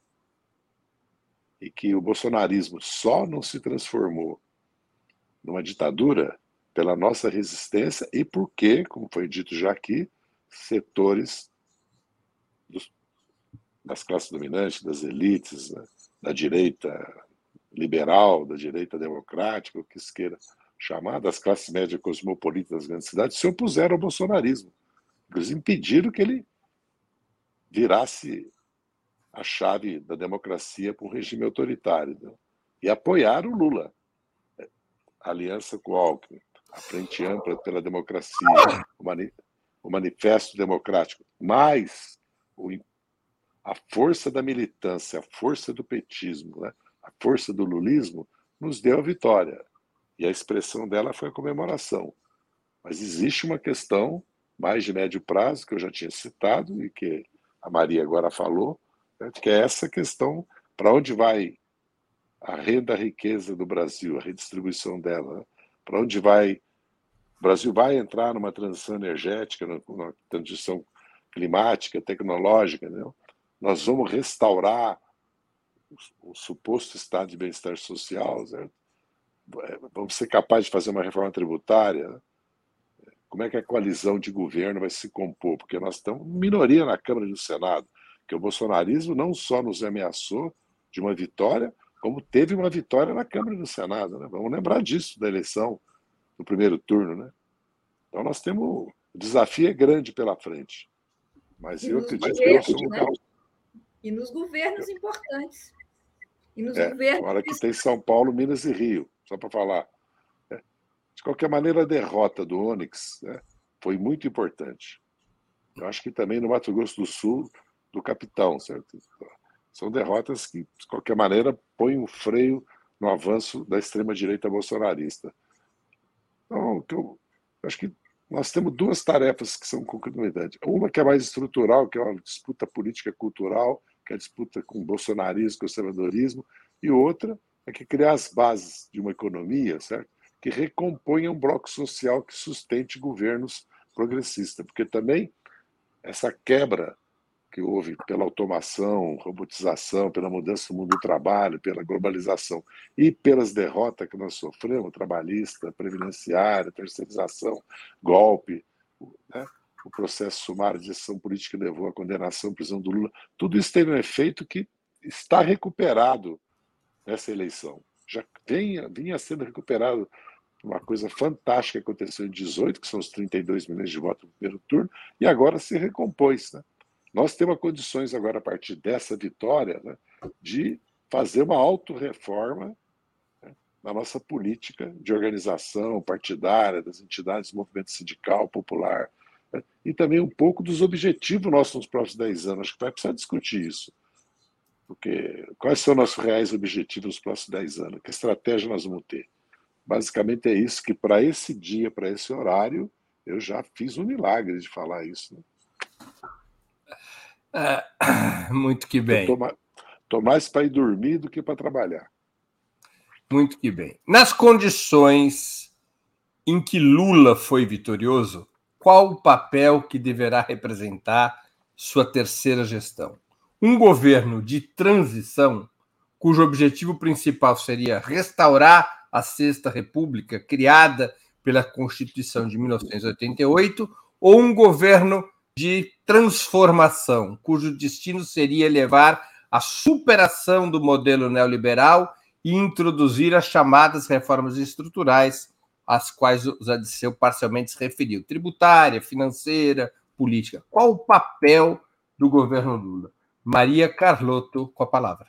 E que o bolsonarismo só não se transformou numa ditadura pela nossa resistência e porque, como foi dito já aqui, setores dos, das classes dominantes, das elites, né, da direita liberal, da direita democrática, o que se queira, chamadas classes médias cosmopolitas das grandes cidades, se opuseram ao bolsonarismo. Inclusive impediram que ele virasse a chave da democracia para um regime autoritário. Né? E apoiaram o Lula. A aliança com o Alckmin. a Frente Ampla pela Democracia, o, mani o Manifesto Democrático, mais o, a força da militância, a força do petismo, né? a força do lulismo, nos deu a vitória. E a expressão dela foi a comemoração. Mas existe uma questão mais de médio prazo, que eu já tinha citado e que a Maria agora falou, né? que é essa questão para onde vai a renda, a riqueza do Brasil, a redistribuição dela. Né? Para onde vai. O Brasil vai entrar numa transição energética, numa transição climática, tecnológica. Né? Nós vamos restaurar o, o suposto estado de bem-estar social, certo? É, vamos ser capazes de fazer uma reforma tributária. Né? Como é que a coalizão de governo vai se compor? Porque nós estamos minoria na Câmara e no Senado, que o bolsonarismo não só nos ameaçou de uma vitória, como teve uma vitória na Câmara e no Senado. Né? Vamos lembrar disso, da eleição do primeiro turno. Né? Então nós temos. O desafio é grande pela frente. Mas e eu acredito que nós somos. Né? E nos governos importantes. E nos é, governos. Agora que tem São Paulo, Minas e Rio, só para falar. É. De qualquer maneira, a derrota do Onyx né, foi muito importante. Eu acho que também no Mato Grosso do Sul, do capitão, certo? São derrotas que, de qualquer maneira, põem um freio no avanço da extrema-direita bolsonarista. Então, eu acho que nós temos duas tarefas que são concomitantes. Uma que é mais estrutural, que é uma disputa política cultural, que é a disputa com o bolsonarismo, conservadorismo, e outra é que criar as bases de uma economia, certo? Que recomponha um bloco social que sustente governos progressistas, porque também essa quebra que houve pela automação, robotização, pela mudança do mundo do trabalho, pela globalização e pelas derrotas que nós sofremos, trabalhista, previdenciária, terceirização, golpe, né? o processo sumário de decisão política levou à condenação, prisão do Lula, tudo isso teve um efeito que está recuperado nessa eleição. Já vinha, vinha sendo recuperado uma coisa fantástica que aconteceu em 18, que são os 32 milhões de votos no primeiro turno, e agora se recompôs. Né? Nós temos condições agora, a partir dessa vitória, né, de fazer uma autorreforma né, na nossa política de organização partidária, das entidades do movimento sindical, popular, né, e também um pouco dos objetivos nossos nos próximos 10 anos. Acho que vai precisar discutir isso. Porque quais são nossos reais objetivos nos próximos 10 anos? Que estratégia nós vamos ter? Basicamente é isso, que para esse dia, para esse horário, eu já fiz um milagre de falar isso. Né? É, muito que bem. Estou mais para ir dormir do que para trabalhar. Muito que bem. Nas condições em que Lula foi vitorioso, qual o papel que deverá representar sua terceira gestão? Um governo de transição, cujo objetivo principal seria restaurar a Sexta República, criada pela Constituição de 1988, ou um governo de transformação, cujo destino seria levar à superação do modelo neoliberal e introduzir as chamadas reformas estruturais, às quais o Zadisseu parcialmente se referiu, tributária, financeira, política. Qual o papel do governo Lula? Maria Carlotto, com a palavra.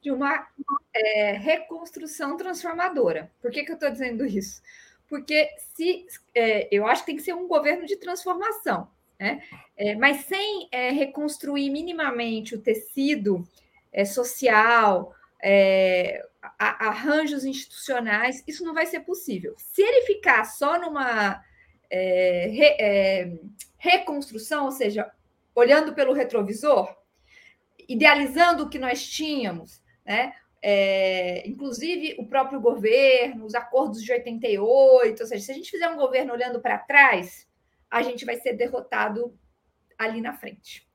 De uma é, reconstrução transformadora. Por que, que eu estou dizendo isso? Porque se é, eu acho que tem que ser um governo de transformação, né? É, mas sem é, reconstruir minimamente o tecido é, social, é, a, arranjos institucionais, isso não vai ser possível. Se ele ficar só numa é, re, reconstrução, ou seja, olhando pelo retrovisor, idealizando o que nós tínhamos, né? É, inclusive o próprio governo, os acordos de 88, ou seja, se a gente fizer um governo olhando para trás, a gente vai ser derrotado ali na frente.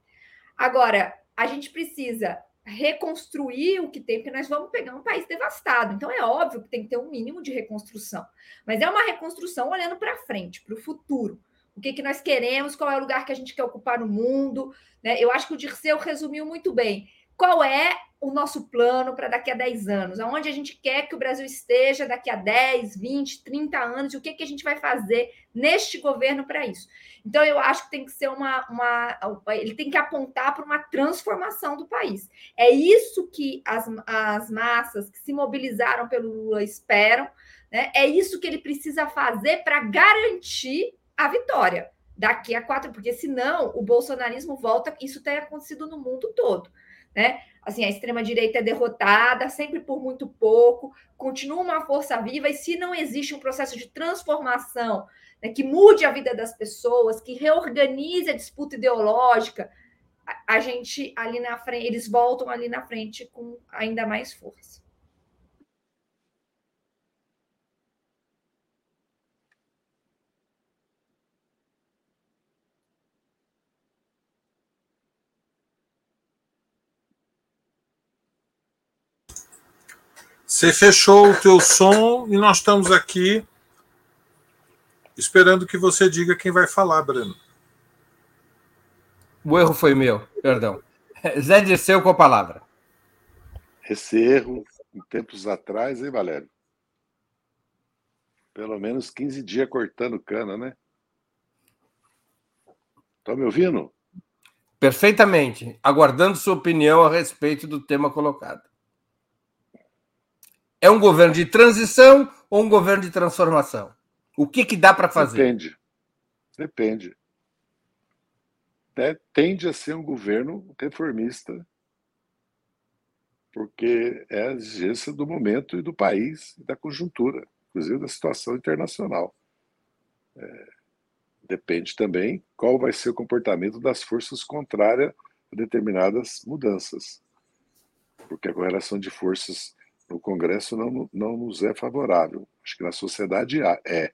Agora, a gente precisa reconstruir o que tem, porque nós vamos pegar um país devastado. Então é óbvio que tem que ter um mínimo de reconstrução, mas é uma reconstrução olhando para frente, para o futuro. O que, que nós queremos, qual é o lugar que a gente quer ocupar no mundo. Né? Eu acho que o Dirceu resumiu muito bem. Qual é o nosso plano para daqui a 10 anos, aonde a gente quer que o Brasil esteja daqui a 10, 20, 30 anos, e o que, que a gente vai fazer neste governo para isso. Então, eu acho que tem que ser uma, uma. Ele tem que apontar para uma transformação do país. É isso que as, as massas que se mobilizaram pelo Lula esperam. Né? É isso que ele precisa fazer para garantir a vitória daqui a quatro, porque senão o bolsonarismo volta. Isso tem acontecido no mundo todo. Né? Assim, a extrema-direita é derrotada, sempre por muito pouco, continua uma força viva, e se não existe um processo de transformação né, que mude a vida das pessoas, que reorganize a disputa ideológica, a, a gente ali na frente, eles voltam ali na frente com ainda mais força. Você fechou o teu som e nós estamos aqui esperando que você diga quem vai falar, Breno. O erro foi meu, perdão. Zé Disseu com a palavra. Esse erro, em tempos atrás, hein, Valério? Pelo menos 15 dias cortando cana, né? Estão me ouvindo? Perfeitamente. Aguardando sua opinião a respeito do tema colocado. É um governo de transição ou um governo de transformação? O que, que dá para fazer? Depende. Depende. É, tende a ser um governo reformista, porque é a exigência do momento e do país, da conjuntura, inclusive da situação internacional. É, depende também qual vai ser o comportamento das forças contrárias a determinadas mudanças, porque a correlação de forças no Congresso não, não nos é favorável. Acho que na sociedade é.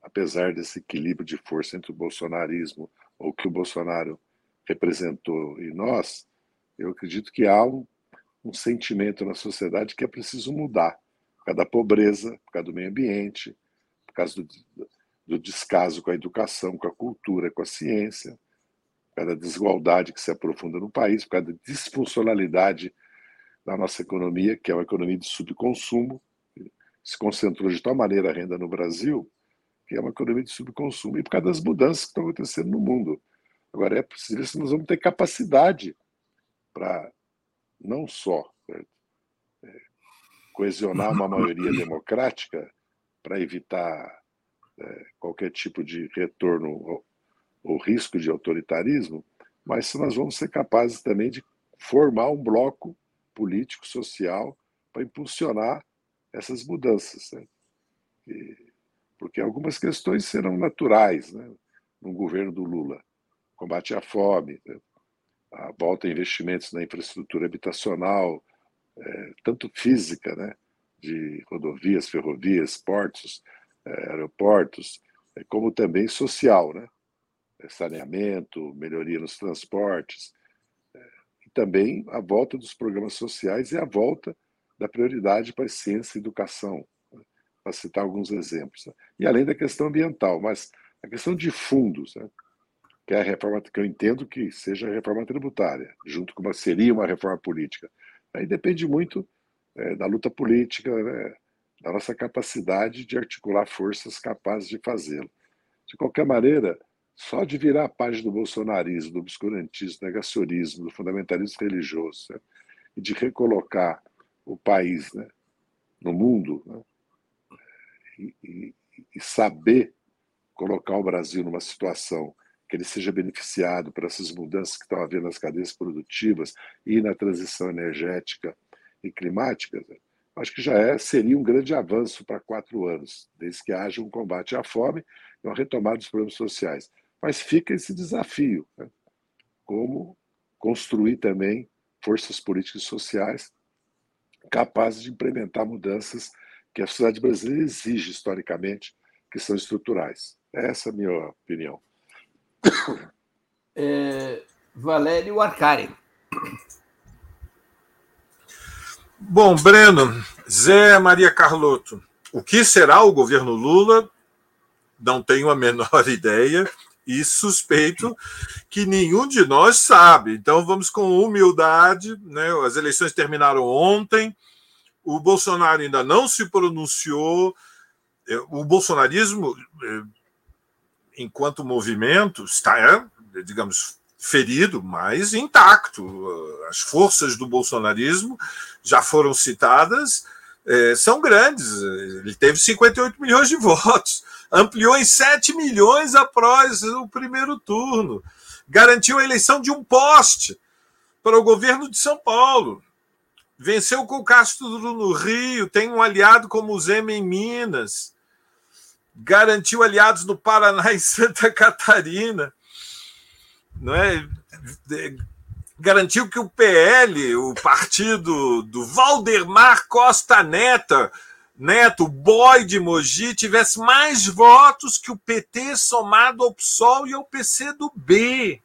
Apesar desse equilíbrio de força entre o bolsonarismo, ou que o Bolsonaro representou, e nós, eu acredito que há um, um sentimento na sociedade que é preciso mudar, por causa da pobreza, por causa do meio ambiente, por causa do, do descaso com a educação, com a cultura, com a ciência, por causa da desigualdade que se aprofunda no país, por causa da disfuncionalidade da nossa economia, que é uma economia de subconsumo, se concentrou de tal maneira a renda no Brasil, que é uma economia de subconsumo, e por causa das mudanças que estão acontecendo no mundo. Agora, é preciso se nós vamos ter capacidade para não só é, coesionar uma maioria democrática para evitar é, qualquer tipo de retorno ou risco de autoritarismo, mas se nós vamos ser capazes também de formar um bloco político, social, para impulsionar essas mudanças. Né? E, porque algumas questões serão naturais né? no governo do Lula. Combate à fome, né? a volta a investimentos na infraestrutura habitacional, é, tanto física, né? de rodovias, ferrovias, portos, é, aeroportos, é, como também social, né? É, saneamento, melhoria nos transportes, também a volta dos programas sociais e a volta da prioridade para a ciência e educação, né? para citar alguns exemplos. Né? E além da questão ambiental, mas a questão de fundos, né? que é a reforma que eu entendo que seja a reforma tributária, junto com uma seria uma reforma política. Aí depende muito é, da luta política, né? da nossa capacidade de articular forças capazes de fazê-lo. De qualquer maneira, só de virar a página do bolsonarismo, do obscurantismo, do negacionismo, do fundamentalismo religioso, né? e de recolocar o país né? no mundo né? e, e, e, saber colocar o Brasil numa situação que ele seja beneficiado por essas mudanças que estão havendo nas cadeias produtivas e na transição energética e climática, né? acho que já é, seria um grande avanço para quatro anos, desde que haja um combate à fome e uma retomada dos problemas sociais. Mas fica esse desafio, né? como construir também forças políticas e sociais capazes de implementar mudanças que a sociedade brasileira exige historicamente, que são estruturais. Essa é a minha opinião. É, Valério Arcari. Bom, Breno, Zé Maria Carlotto, o que será o governo Lula? Não tenho a menor ideia e suspeito que nenhum de nós sabe. Então vamos com humildade, né? As eleições terminaram ontem, o Bolsonaro ainda não se pronunciou, é, o bolsonarismo, é, enquanto movimento, está, digamos, ferido, mas intacto. As forças do bolsonarismo já foram citadas é, são grandes. Ele teve 58 milhões de votos, ampliou em 7 milhões após o primeiro turno, garantiu a eleição de um poste para o governo de São Paulo. Venceu com o Castro no Rio, tem um aliado como o Zema em Minas, garantiu aliados no Paraná e Santa Catarina, não é? garantiu que o PL, o partido do Valdemar Costa Neto, Neto, boy de Mogi, tivesse mais votos que o PT somado ao PSOL e ao PC do B.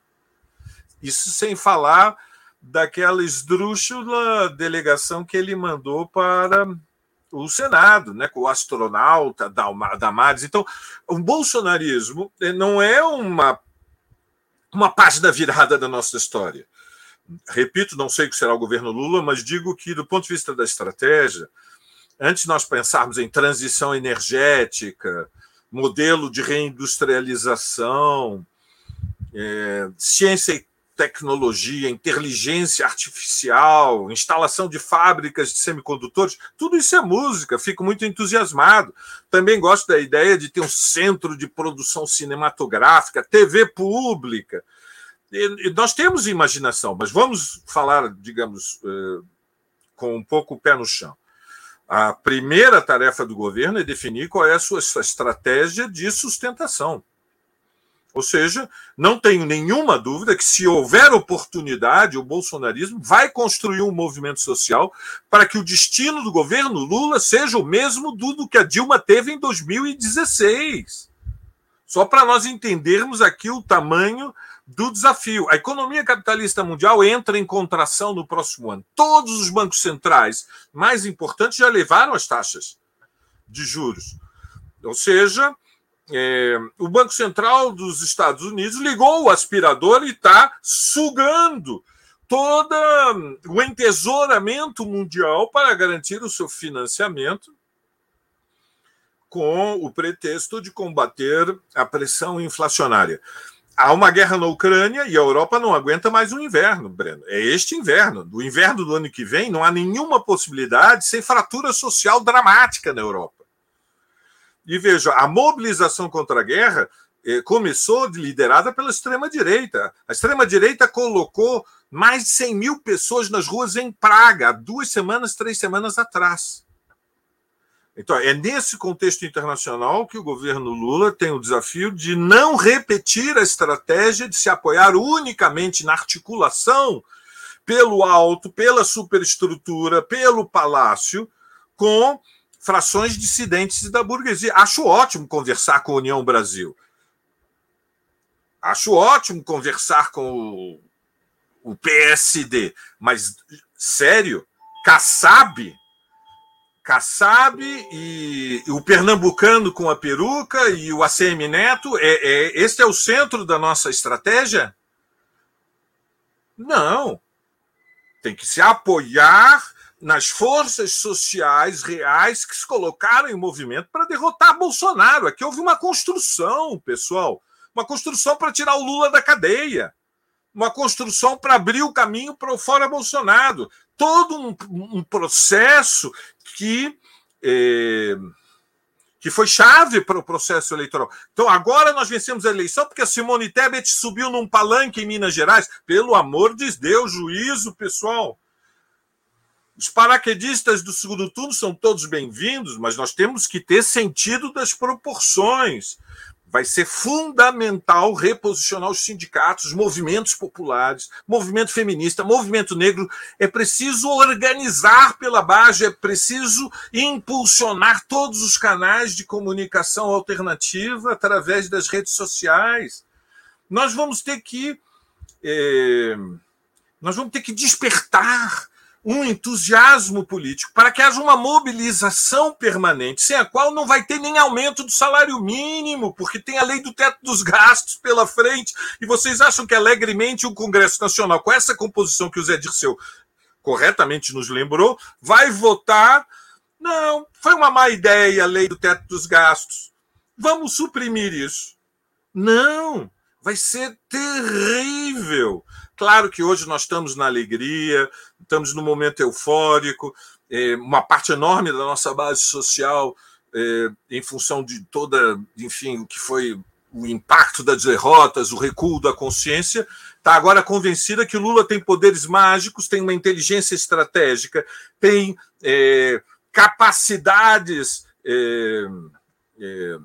Isso sem falar daquela esdrúxula delegação que ele mandou para o Senado, né, com o astronauta Damares. Então, o bolsonarismo eh, não é uma, uma página virada da nossa história repito, não sei o que será o governo Lula, mas digo que, do ponto de vista da estratégia, antes de nós pensarmos em transição energética, modelo de reindustrialização, é, ciência e tecnologia, inteligência artificial, instalação de fábricas de semicondutores, tudo isso é música, fico muito entusiasmado. Também gosto da ideia de ter um centro de produção cinematográfica, TV pública nós temos imaginação, mas vamos falar, digamos, eh, com um pouco o pé no chão. A primeira tarefa do governo é definir qual é a sua estratégia de sustentação. Ou seja, não tenho nenhuma dúvida que, se houver oportunidade, o bolsonarismo vai construir um movimento social para que o destino do governo Lula seja o mesmo do que a Dilma teve em 2016. Só para nós entendermos aqui o tamanho do desafio. A economia capitalista mundial entra em contração no próximo ano. Todos os bancos centrais mais importantes já levaram as taxas de juros. Ou seja, é, o Banco Central dos Estados Unidos ligou o aspirador e está sugando todo o entesouramento mundial para garantir o seu financiamento com o pretexto de combater a pressão inflacionária há uma guerra na Ucrânia e a Europa não aguenta mais um inverno, Breno. É este inverno. Do inverno do ano que vem, não há nenhuma possibilidade sem fratura social dramática na Europa. E veja, a mobilização contra a guerra eh, começou liderada pela extrema-direita. A extrema-direita colocou mais de 100 mil pessoas nas ruas em Praga, há duas semanas, três semanas atrás. Então, é nesse contexto internacional que o governo Lula tem o desafio de não repetir a estratégia de se apoiar unicamente na articulação pelo alto, pela superestrutura, pelo palácio, com frações dissidentes da burguesia. Acho ótimo conversar com a União Brasil. Acho ótimo conversar com o, PSD, mas sério, Kassab Kassab e, o pernambucano com a peruca e o ACM Neto, é, é, este é o centro da nossa estratégia? Não. Tem que se apoiar nas forças sociais reais que se colocaram em movimento para derrotar Bolsonaro. Aqui houve uma construção, pessoal. Uma construção para tirar o Lula da cadeia. Uma construção para abrir o caminho para o fora Bolsonaro. Todo um, um processo que, é, que foi chave para o processo eleitoral. Então, agora nós vencemos a eleição porque a Simone Tebet subiu num palanque em Minas Gerais. Pelo amor de Deus, juízo, pessoal. Os paraquedistas do segundo turno são todos bem-vindos, mas nós temos que ter sentido das proporções vai ser fundamental reposicionar os sindicatos, os movimentos populares, movimento feminista, movimento negro. É preciso organizar pela base, é preciso impulsionar todos os canais de comunicação alternativa através das redes sociais. Nós vamos ter que. É, nós vamos ter que despertar um entusiasmo político para que haja uma mobilização permanente, sem a qual não vai ter nem aumento do salário mínimo, porque tem a lei do teto dos gastos pela frente. E vocês acham que alegremente o Congresso Nacional, com essa composição que o Zé Dirceu corretamente nos lembrou, vai votar? Não, foi uma má ideia a lei do teto dos gastos. Vamos suprimir isso. Não, vai ser terrível. Claro que hoje nós estamos na alegria, estamos num momento eufórico, é, uma parte enorme da nossa base social, é, em função de toda, enfim, o que foi o impacto das derrotas, o recuo da consciência, está agora convencida que Lula tem poderes mágicos, tem uma inteligência estratégica, tem é, capacidades é, é,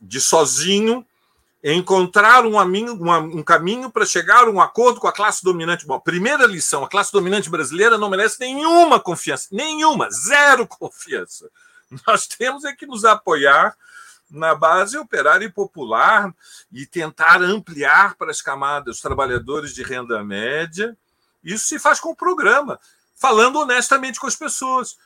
de sozinho encontrar um, amigo, um, um caminho para chegar a um acordo com a classe dominante. Bom, primeira lição: a classe dominante brasileira não merece nenhuma confiança, nenhuma, zero confiança. Nós temos é que nos apoiar na base operária e popular e tentar ampliar para as camadas, os trabalhadores de renda média. Isso se faz com o programa, falando honestamente com as pessoas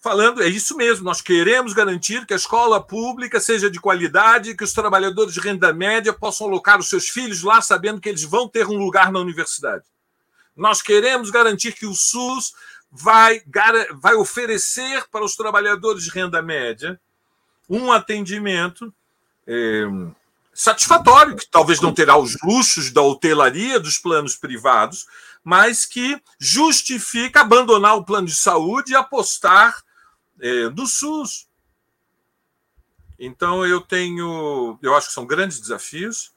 falando, é isso mesmo, nós queremos garantir que a escola pública seja de qualidade, que os trabalhadores de renda média possam alocar os seus filhos lá sabendo que eles vão ter um lugar na universidade. Nós queremos garantir que o SUS vai, vai oferecer para os trabalhadores de renda média um atendimento é, satisfatório, que talvez não terá os luxos da hotelaria dos planos privados, mas que justifica abandonar o plano de saúde e apostar é, do SUS. Então eu tenho, eu acho que são grandes desafios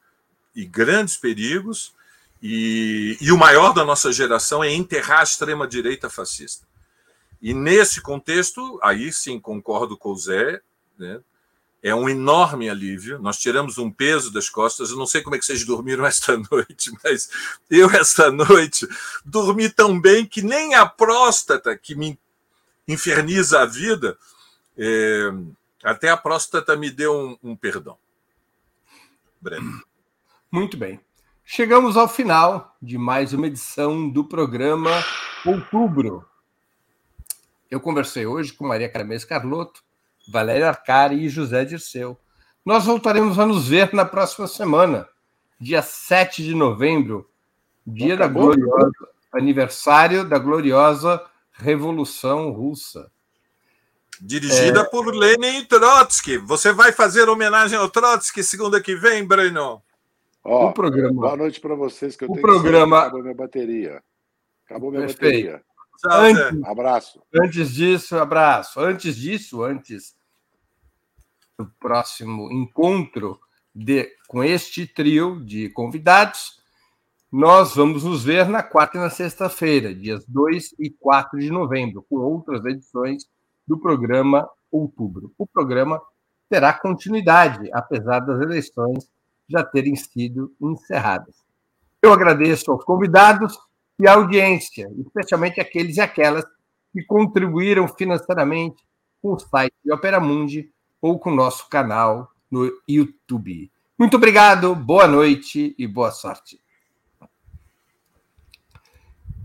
e grandes perigos, e, e o maior da nossa geração é enterrar a extrema-direita fascista. E nesse contexto, aí sim concordo com o Zé, né? é um enorme alívio. Nós tiramos um peso das costas. Eu não sei como é que vocês dormiram esta noite, mas eu, esta noite, dormi tão bem que nem a próstata, que me inferniza a vida, é, até a próstata me deu um, um perdão. Breno. Muito bem. Chegamos ao final de mais uma edição do programa Outubro. Eu conversei hoje com Maria Caramês Carlotto, Valéria Arcari e José Dirceu. Nós voltaremos a nos ver na próxima semana, dia 7 de novembro, dia da gloriosa, aniversário da gloriosa Revolução Russa. Dirigida é... por Lenin Trotsky. Você vai fazer homenagem ao Trotsky segunda que vem, Breno? Ó, o programa... Boa noite para vocês, que eu o tenho programa... que acabou minha bateria. Acabou minha Perfeito. bateria. Tchau, antes, abraço. Antes disso, abraço. Antes disso, antes do próximo encontro de, com este trio de convidados, nós vamos nos ver na quarta e na sexta-feira, dias 2 e 4 de novembro, com outras edições do programa Outubro. O programa terá continuidade, apesar das eleições já terem sido encerradas. Eu agradeço aos convidados e à audiência, especialmente aqueles e aquelas que contribuíram financeiramente com o site de Opera Mundi ou com o nosso canal no YouTube. Muito obrigado, boa noite e boa sorte.